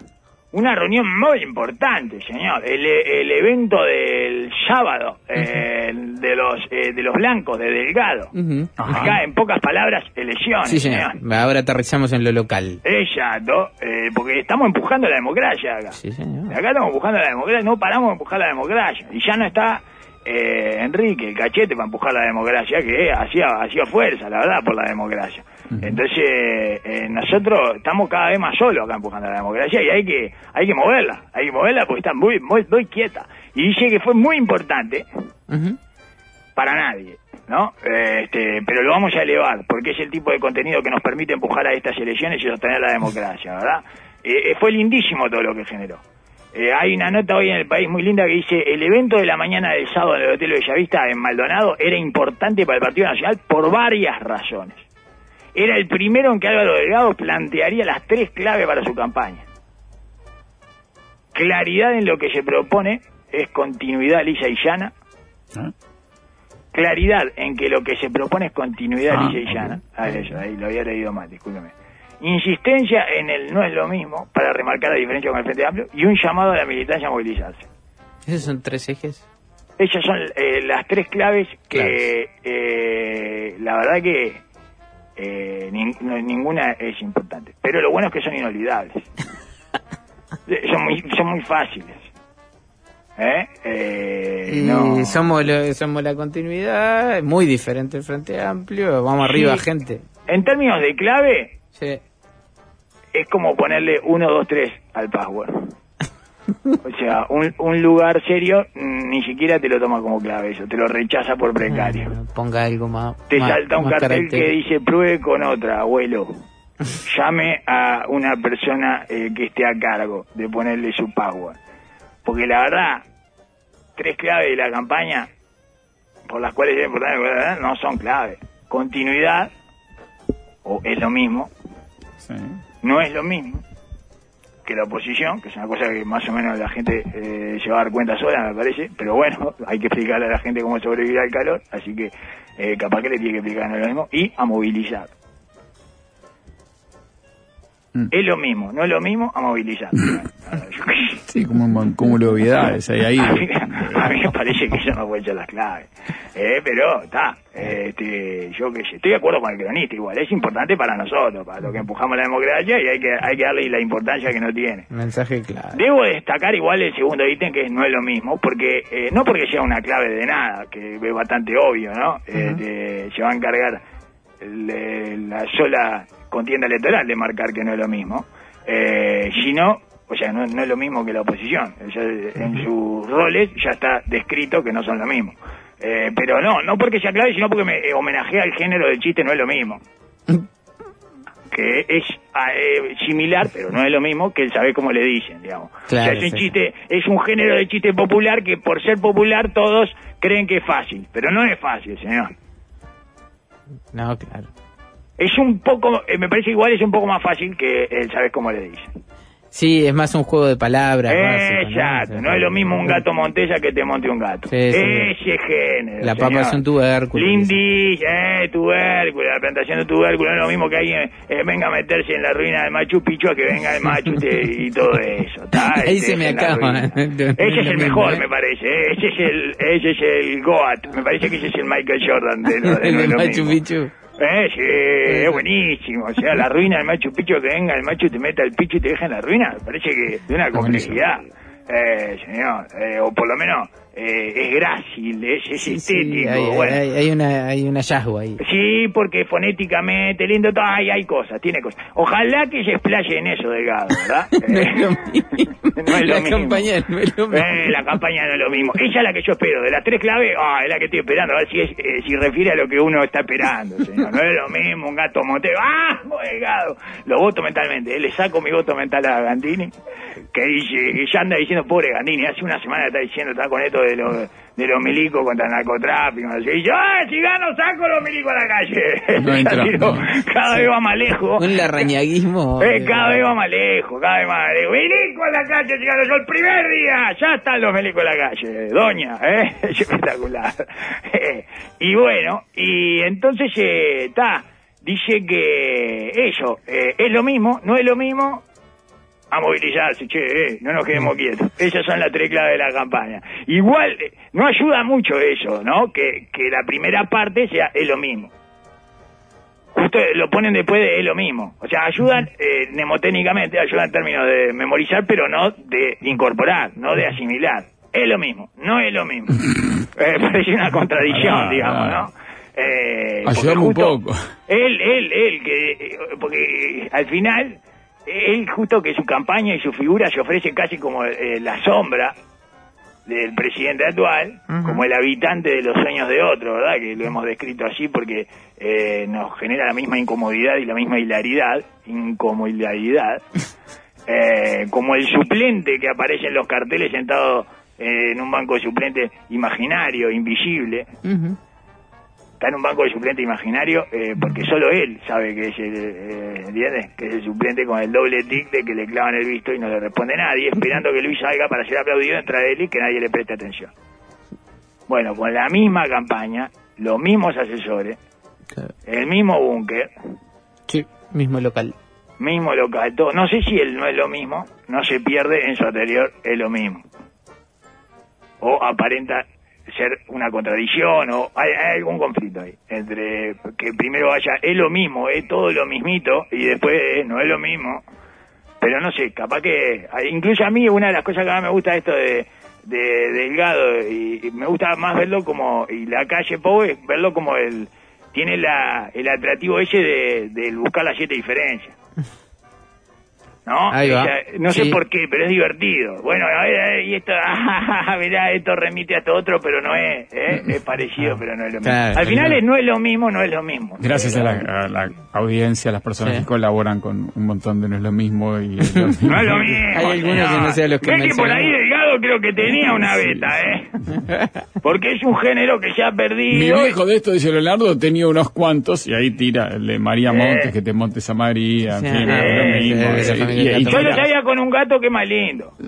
C: una reunión muy importante, señor. El, el evento del sábado eh, de los eh, de los blancos de Delgado. Acá, en pocas palabras, elecciones,
D: Sí, señor. Ahora aterrizamos en lo local.
C: Exacto, eh, porque estamos empujando la democracia acá.
D: Sí, señor.
C: Acá estamos empujando la democracia, no paramos de empujar la democracia. Y ya no está eh, Enrique, el cachete, para empujar la democracia, que hacía, hacía fuerza, la verdad, por la democracia. Entonces, eh, nosotros estamos cada vez más solos acá empujando la democracia y hay que hay que moverla, hay que moverla porque está muy, muy, muy quieta. Y dice que fue muy importante para nadie, ¿no? Eh, este, pero lo vamos a elevar, porque es el tipo de contenido que nos permite empujar a estas elecciones y sostener la democracia, ¿verdad? Eh, eh, fue lindísimo todo lo que generó. Eh, hay una nota hoy en el país muy linda que dice, el evento de la mañana del sábado en el Hotel Bellavista en Maldonado era importante para el Partido Nacional por varias razones. Era el primero en que Álvaro Delgado plantearía las tres claves para su campaña. Claridad en lo que se propone es continuidad lisa y llana,
B: ¿Ah?
C: claridad en que lo que se propone es continuidad
B: Ah,
C: lisa y llana. Ah, eso, ahí lo había leído mal, discúlpeme. Insistencia en el no es lo mismo, para remarcar la diferencia con el Frente Amplio, y un llamado a la militancia a movilizarse.
D: Esos son tres ejes.
C: Esas son eh, las tres claves que eh, la verdad que eh, nin- no- ninguna es importante. Pero lo bueno es que son inolvidables. *laughs* Eh, son, muy, son muy fáciles. ¿Eh? Eh,
D: Y
C: no.
D: somos, lo- somos la continuidad, muy diferente el Frente Amplio. Vamos arriba, gente.
C: En términos de clave,
D: Sí.
C: es como ponerle 1, 2, 3 al password. *laughs* O sea, un, un lugar serio mm, ni siquiera te lo toma como clave eso, te lo rechaza por precario.
D: Bueno, Ponga algo más.
C: Te
D: más-
C: salta un cartel que dice pruebe con otra, abuelo. Llame a una persona eh, que esté a cargo de ponerle su password. Porque la verdad, tres claves de la campaña por las cuales es importante no son claves. Continuidad, o es lo mismo,
B: Sí.
C: no es lo mismo que la oposición, que es una cosa que más o menos la gente eh, se a dar cuenta sola, me parece, pero bueno, *laughs* hay que explicarle a la gente cómo sobrevivir al calor, así que eh, capaz que le tiene que explicar lo mismo, y a movilizar.
B: Mm.
C: Es lo mismo, no es lo mismo a movilizar. *laughs* *laughs*
B: Sí, como un cúmulo de obviedades hay ahí. *laughs*
C: A mí, a mí me parece que eso no puede ser las claves. Eh, pero está, este, yo que sé, estoy de acuerdo con el cronista igual, es importante para nosotros, para lo que empujamos la democracia y hay que, hay que darle la importancia que no tiene.
D: Mensaje claro.
C: Debo destacar igual el segundo ítem que no es lo mismo, porque eh, no porque sea una clave de nada, que es bastante obvio, ¿no? Eh, de- se va a encargar el- el- la sola contienda electoral de marcar que no es lo mismo, eh, sino, o sea, no, no es lo mismo que la oposición. Ya, en sus roles ya está descrito que no son lo mismo. Eh, pero no, no porque sea clave, sino porque me eh, homenajea al género del chiste, no es lo mismo *laughs* que es ah, eh, similar, pero no es lo mismo que el saber cómo le dicen, digamos.
D: Claro,
C: o sea, es un chiste, es un género de chiste popular que por ser popular todos creen que es fácil, pero no es fácil, señor.
D: No, claro.
C: Es un poco, eh, me parece igual, es un poco más fácil que el saber cómo le dicen.
D: Sí, es más un juego de palabras. básico,
C: Exacto, no es lo mismo un gato montesa que te monte un gato.
D: Sí, sí.
C: Ese género.
D: La papa es un tubérculo.
C: Lindy, eh, tubérculo, la plantación de tubérculo, no es lo mismo que alguien eh, venga a meterse en la ruina del Machu Picchu a que venga el Machu te- y todo eso. *laughs*
D: Ahí
C: Este,
D: se me acaba. *laughs*
C: Ese es el mejor, me parece. eh. Ese es el, ese es el Goat. Me parece que ese es el Michael Jordan de, de *laughs*
D: El de Machu. Picchu.
C: Eh, sí, es buenísimo. O sea, la ruina del Machu Picchu, que venga el Machu, te meta el Picchu y te deja en la ruina, me parece que de una complejidad. Eh, señor, eh, o por lo menos eh, es grácil, es, es
D: Sí,
C: estético.
D: hay,
C: bueno.
D: hay- hay una, hay un hallazgo ahí.
C: Sí, porque fonéticamente, lindo, todo, hay, hay cosas, tiene cosas. Ojalá que se explaye en eso, Delgado, ¿verdad? *laughs*
D: No es lo
C: Eh, *laughs*
D: mismo.
C: no es lo
D: La
C: mismo.
D: campaña no es lo mismo.
C: Eh, la campaña no es lo mismo. Ella es la que yo espero. De las tres claves, ah, es la que estoy esperando. A ver si, es, eh, si refiere a lo que uno está esperando, señor. No es lo mismo un gato montero. ¡Ah! Delgado. Lo voto mentalmente. Le saco mi voto mental a Gandini, que dice, ya anda diciendo, pobre Gandini, hace una semana está diciendo, está con esto de los de los milicos contra el narcotráfico. Así, y yo, "Ah, si gano, saco los milicos a la calle.
B: No *laughs* entra, no.
C: Cada vez va más lejos.
D: Un larrañaguismo. *laughs*
C: Eh, cada vez va más lejos, cada vez más lejos. Milico en la calle, llegaron yo el primer día. Ya están los milicos en la calle. Doña, ¿eh? *laughs* Es espectacular. Eh, y bueno, y entonces está. dice que eso, eh, es lo mismo, no es lo mismo. A movilizarse, che, eh, no nos quedemos quietos. Esas son las tres claves de la campaña. Igual, eh, no ayuda mucho eso, ¿no? Que, que la primera parte sea es lo mismo justo lo ponen después de es lo mismo. O sea, ayudan eh, mnemotécnicamente, ayudan en términos de memorizar, pero no de incorporar, no de asimilar. Es lo mismo, no es lo mismo. Eh, *laughs* parece una contradicción,
B: Ah,
C: digamos,
B: ah.
C: ¿no? Eh,
B: Ayúdame
C: porque
B: un poco.
C: Él, él, él, que, eh, porque eh, al final, él justo que su campaña y su figura se ofrece casi como eh, la sombra del presidente actual, como el habitante de los sueños de otro, ¿verdad? Que lo hemos descrito así porque eh, nos genera la misma incomodidad y la misma hilaridad, incomodidad, *laughs* eh, como el suplente que aparece en los carteles sentado eh, en un banco de suplente imaginario, invisible,
D: Ujú.
C: Está en un banco de suplente imaginario eh, porque solo él sabe que es el, eh, ¿entiendes? Que es el suplente con el doble tic de que le clavan el visto y no le responde nadie, esperando que Luis salga para ser aplaudido, entra él y que nadie le preste atención. Bueno, con la misma campaña, los mismos asesores,
D: Claro.
C: el mismo búnker,
D: Sí, mismo local.
C: mismo local, todo. No sé si él no es lo mismo, no se pierde en su anterior, es lo mismo. O aparenta ser una contradicción, o hay, hay algún conflicto ahí, entre que primero vaya, es lo mismo, es todo lo mismito, y después eh, no es lo mismo. Pero no sé, capaz que, incluso a mí una de las cosas que más me gusta esto de, de Delgado, y, me gusta más verlo como, y la calle es verlo como el, tiene la, el atractivo ese de buscar las siete diferencias. ¿No?
D: Ahí va.
C: O sea, no sé por qué, pero es divertido. Bueno, a ver, a ver, y esto, *laughs* mirá, esto remite a esto otro, pero no es, ¿eh? *laughs* es parecido, pero no es lo mismo.
D: Claro,
C: Al final
D: claro.
C: es, no es lo mismo, no es lo mismo.
B: Gracias a la, a la audiencia, a las personas
D: Sí.
B: que colaboran con un montón de No es lo mismo y es lo mismo.
C: No es lo *laughs* mismo.
D: Hay algunos que no sean los que
C: que por ahí creo que tenía una beta, ¿eh? *laughs* Porque es un género que se ha
B: Mi
C: perdido.
B: viejo de esto, dice Leonardo, tenía unos cuantos y ahí tira el de María
C: Eh.
B: Montes, que te montes a María, en fin,
C: Yo lo sabía con un gato que es más lindo. *laughs*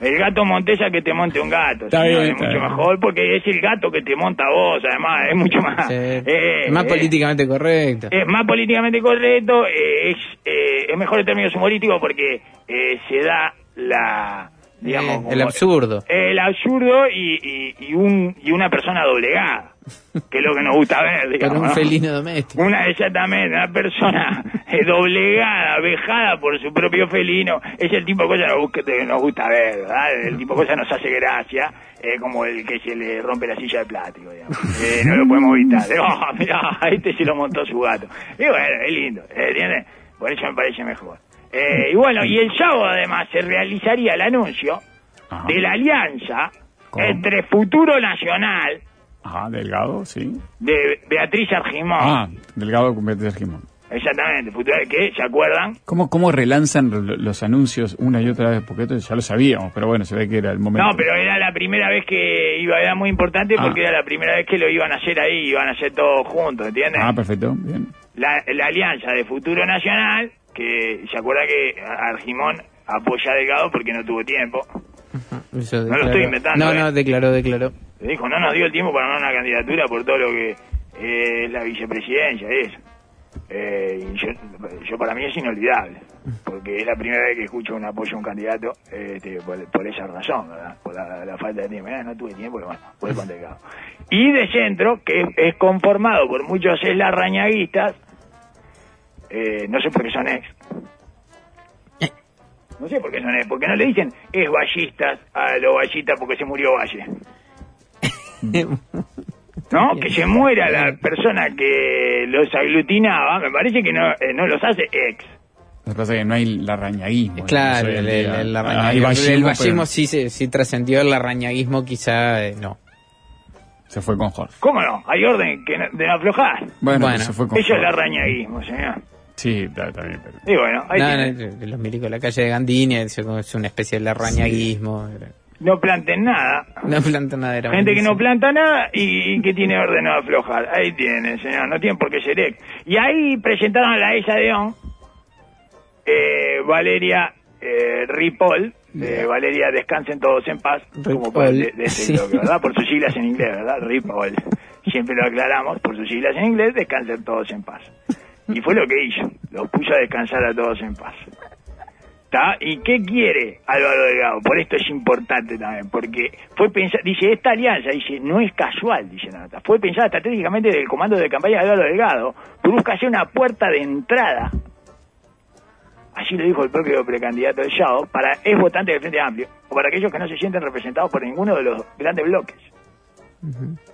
C: El gato montesa que te monte un gato.
B: Está bien,
C: es
B: está
C: mucho
B: bien.
C: mejor porque es el gato que te monta a vos, además, es mucho más.
D: Sí.
C: eh,
D: más
C: eh,
D: políticamente correcto.
C: Es más políticamente correcto, eh, es, eh, es mejor en términos humorísticos porque eh, se da la. Digamos,
D: Eh, el absurdo.
C: el absurdo y, y, y un, y una persona doblegada, que es lo que nos gusta ver, *laughs* digamos.
D: un
C: ¿no?
D: felino doméstico.
C: Una exactamente, una persona *laughs* eh, doblegada, vejada por su propio felino, es el tipo de cosas que nos, gusta ver, ¿verdad? El tipo de cosas nos hace gracia, eh, como el que se le rompe la silla de plástico, digamos. Eh, no lo podemos evitar. *laughs* Oh, mirá, este se lo montó su gato. Y bueno, es lindo, ¿entiendes? Por eso me parece mejor. Eh, y bueno, y el sábado además se realizaría el anuncio
B: Ajá.
C: de la alianza
B: ¿Cómo?
C: entre Futuro Nacional
B: Ajá, Delgado, sí.
C: de Beatriz Argimón.
B: Ah, Delgado con Beatriz Argimón.
C: Exactamente, Futuro, que, ¿se acuerdan?
B: ¿Cómo, ¿Cómo relanzan lo- los anuncios una y otra vez? Porque esto ya lo sabíamos, pero bueno, se ve que era el momento.
C: No, pero era la primera vez que iba, era muy importante
B: Ah.
C: porque era la primera vez que lo iban a hacer ahí, iban a hacer todos juntos, ¿entiendes?
B: Ah, perfecto, bien.
C: La, la alianza de Futuro Nacional que se acuerda que Argimón apoya a Delgado porque no tuvo tiempo.
D: Eso
C: No lo estoy inventando,
D: No,
C: ¿eh?
D: no, declaró, declaró.
C: Le dijo, no nos dio el tiempo para una candidatura por todo lo que eh, es la vicepresidencia y eso. Eh, y yo, yo para mí es inolvidable, porque es la primera vez que escucho un apoyo a un candidato este, por, por esa razón, ¿verdad? por la, la falta de tiempo. Eh, no tuve tiempo, pero bueno, fue con Delgado. Y de centro, que es, es conformado por muchos eslarrañaguistas, eh, no sé por qué son ex. No sé por qué son ex, porque no le dicen es ballistas a los ballistas porque se murió Valle. *laughs* ¿no? Que se muera la persona que los aglutinaba, me parece que no, eh, no los hace ex.
B: Lo que pasa es que no hay larrañaguismo.
D: Claro, el, el, el
B: Ah,
D: arrañaguismo, el
B: vallismo, pero
D: sí, se- sí trascendió, el arrañaguismo quizá eh, no.
B: Se fue con Jorge.
C: ¿Cómo no? Hay orden que no- de no aflojar.
B: Bueno,
D: Bueno,
B: se fue con
C: Eso es el arrañaguismo, señor.
B: Sí, bien, pero...
C: Y bueno, ahí
D: No,
C: tiene.
D: no, los milicos de la calle de Gandini, eso es una especie de arrañaguismo.
C: no planten nada.
D: No planta nada. era
C: Gente que no planta nada y, y que tiene orden no aflojar. Ahí tienen, señor. No tienen por qué ser ex. Y ahí presentaron a la esa de On, eh, Valeria eh, Ripoll. eh, Valeria, descansen todos en paz. Como por de, de ese
D: sí.
C: bloque, ¿verdad? Por sus siglas en inglés, ¿verdad? Ripoll. Siempre lo aclaramos. Por sus siglas en inglés, descansen todos en paz. Y fue lo que hizo. Los puso a descansar a todos en paz. ¿Y qué quiere Álvaro Delgado? Por esto es importante también, porque fue pensar, dice, esta alianza, dice, no es casual, dice la nota, fue pensada estratégicamente del comando de campaña de Álvaro Delgado, busca hacer una puerta de entrada, así lo dijo el propio precandidato del Yao, para es votante del Frente Amplio, o para aquellos que no se sienten representados por ninguno de los grandes bloques.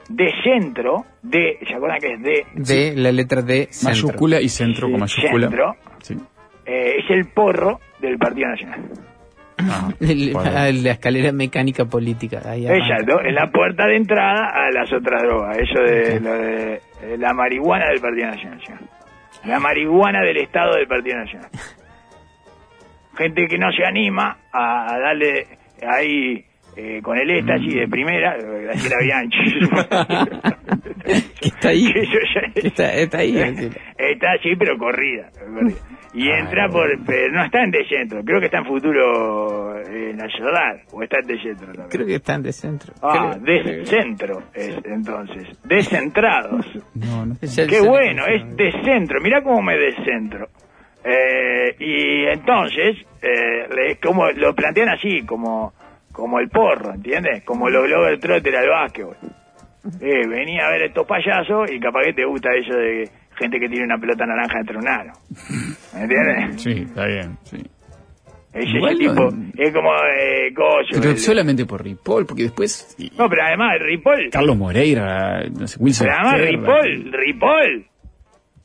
C: De centro, de, ¿se acuerdan que es de
D: De la letra D.
B: Mayúscula y centro con mayúscula.
C: centro.
B: Sí.
C: eh, es el porro del Partido Nacional.
B: Ah, *laughs*
D: El- ah, la escalera mecánica política.
C: Exacto, es la puerta de entrada a las otras drogas. Eso de, lo de eh, la marihuana del Partido Nacional. La marihuana del Estado del Partido Nacional. *laughs* Gente que no se anima a, a darle ahí eh, con el éxtasis de primera, eh, Graciela Bianchi. *laughs*
D: Que está ahí. *laughs*
C: Que
D: está, está ahí. *laughs*
C: Está así, pero corrida. corrida. Y
B: Ah,
C: entra por. Pero no está en de centro. Creo que está en futuro eh, nacional. O está en de centro también.
D: Creo que están de centro.
C: Ah,
D: Creo-
C: de
D: creo
C: centro es entonces. Descentrados.
B: No, no.
C: Qué
D: centro.
C: bueno, es de centro. Mirá cómo me descentro. Eh, y entonces, eh, como lo plantean así, como, como el porro, ¿entiendes? Como los Glover Trotter al básquetbol. Eh, venía a ver estos payasos y capaz que te gusta eso de gente que tiene una pelota naranja entre un aro. ¿Me entiendes?
B: Sí, está bien, sí.
C: Ese
B: Igual
C: tipo, es como eh,
B: Pero
C: el-
B: solamente por Ripoll, porque después... y-
C: No, pero además Ripoll,
B: Carlos Moreira, no sé, Wilson
C: pero además Ripoll, Ripoll,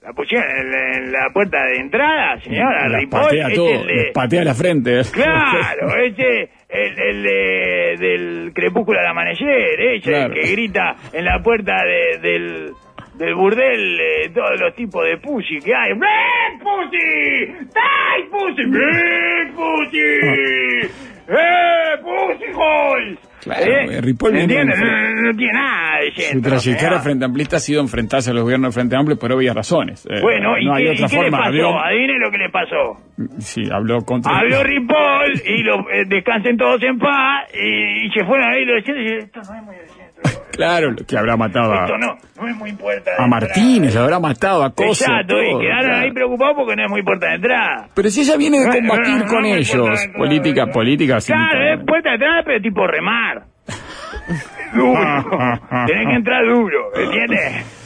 C: la pusieron en, la- en la puerta de entrada, señora,
B: las
C: Ripoll
B: patea
C: es
B: todo,
C: el de-
B: patea la frente.
C: Claro, *laughs* ese, el, el de- del crepúsculo al amanecer, ese
B: Claro.
C: que grita en la puerta de- del, del burdel eh, todos los tipos de pussy que hay. ¡Ven, pussy! ¡Tai, pussy! ¡Ven, pussy! *laughs* ¡Eh, pussy holes!
B: Claro, eh, Ripoll
C: ¿Entiendes?
B: en-
C: No, no tiene nada de
B: Su
C: centro,
B: trayectoria
C: señor.
B: frente amplista ha sido enfrentarse a los gobiernos de Frente Amplio por obvias razones. Eh,
C: Bueno, ¿y
B: no hay
C: qué,
B: otra
C: y qué le
B: forma.
C: pasó?
B: Habló,
C: Adivine lo que le pasó.
B: sí, habló contra.
C: Habló *laughs* Ripoll y lo, eh, descansen todos en paz y, y se fueron ahí de centro y esto no es muy. *laughs*
B: Claro, que habrá matado a,
C: Esto no, no es muy de
B: a Martínez, lo habrá matado a. Cosa.
C: Exacto, y quedaron ahí preocupados porque no es muy puerta de entrada.
B: Pero si ella viene de combatir
C: no, no,
B: con ellos, política, política,
C: Claro, es puerta de entrada, pero tipo remar. *laughs* duro. Tenés que entrar duro, *laughs* ¿entiendes?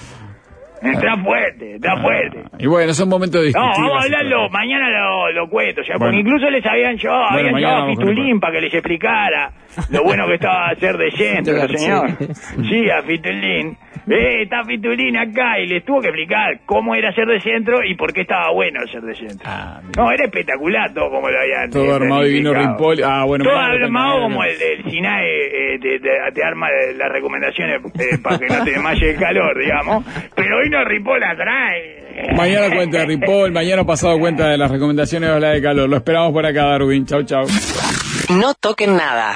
C: *laughs* Entra fuerte, entra fuerte.
B: Y bueno, son momentos de
C: No, vamos a hablarlo, mañana lo, lo cuento, o sea,
B: Bueno.
C: porque incluso les habían llevado,
B: Bueno,
C: habían llevado a Fitulín para que les explicara lo bueno que estaba hacer de *laughs* centro, señor.
D: sí.
C: Sí, a Fitulín. Eh, está Fitulín acá y les tuvo que explicar cómo era ser de centro y por qué estaba bueno ser de centro.
B: Ah.
C: No, era espectacular todo como lo habían
B: Todo
C: eh,
B: armado y vino. Ripoll. Ah, bueno,
C: Todo armado como el, el SINAE eh, te, te- te arma las recomendaciones eh, para que no te desmaye el calor, digamos. Pero hoy no Ripoll atrás. eh.
B: Mañana cuenta de Ripoll, mañana pasado cuenta de las recomendaciones de la de calor. Lo esperamos por acá, Darwin. Chau, chau.
E: No toquen nada.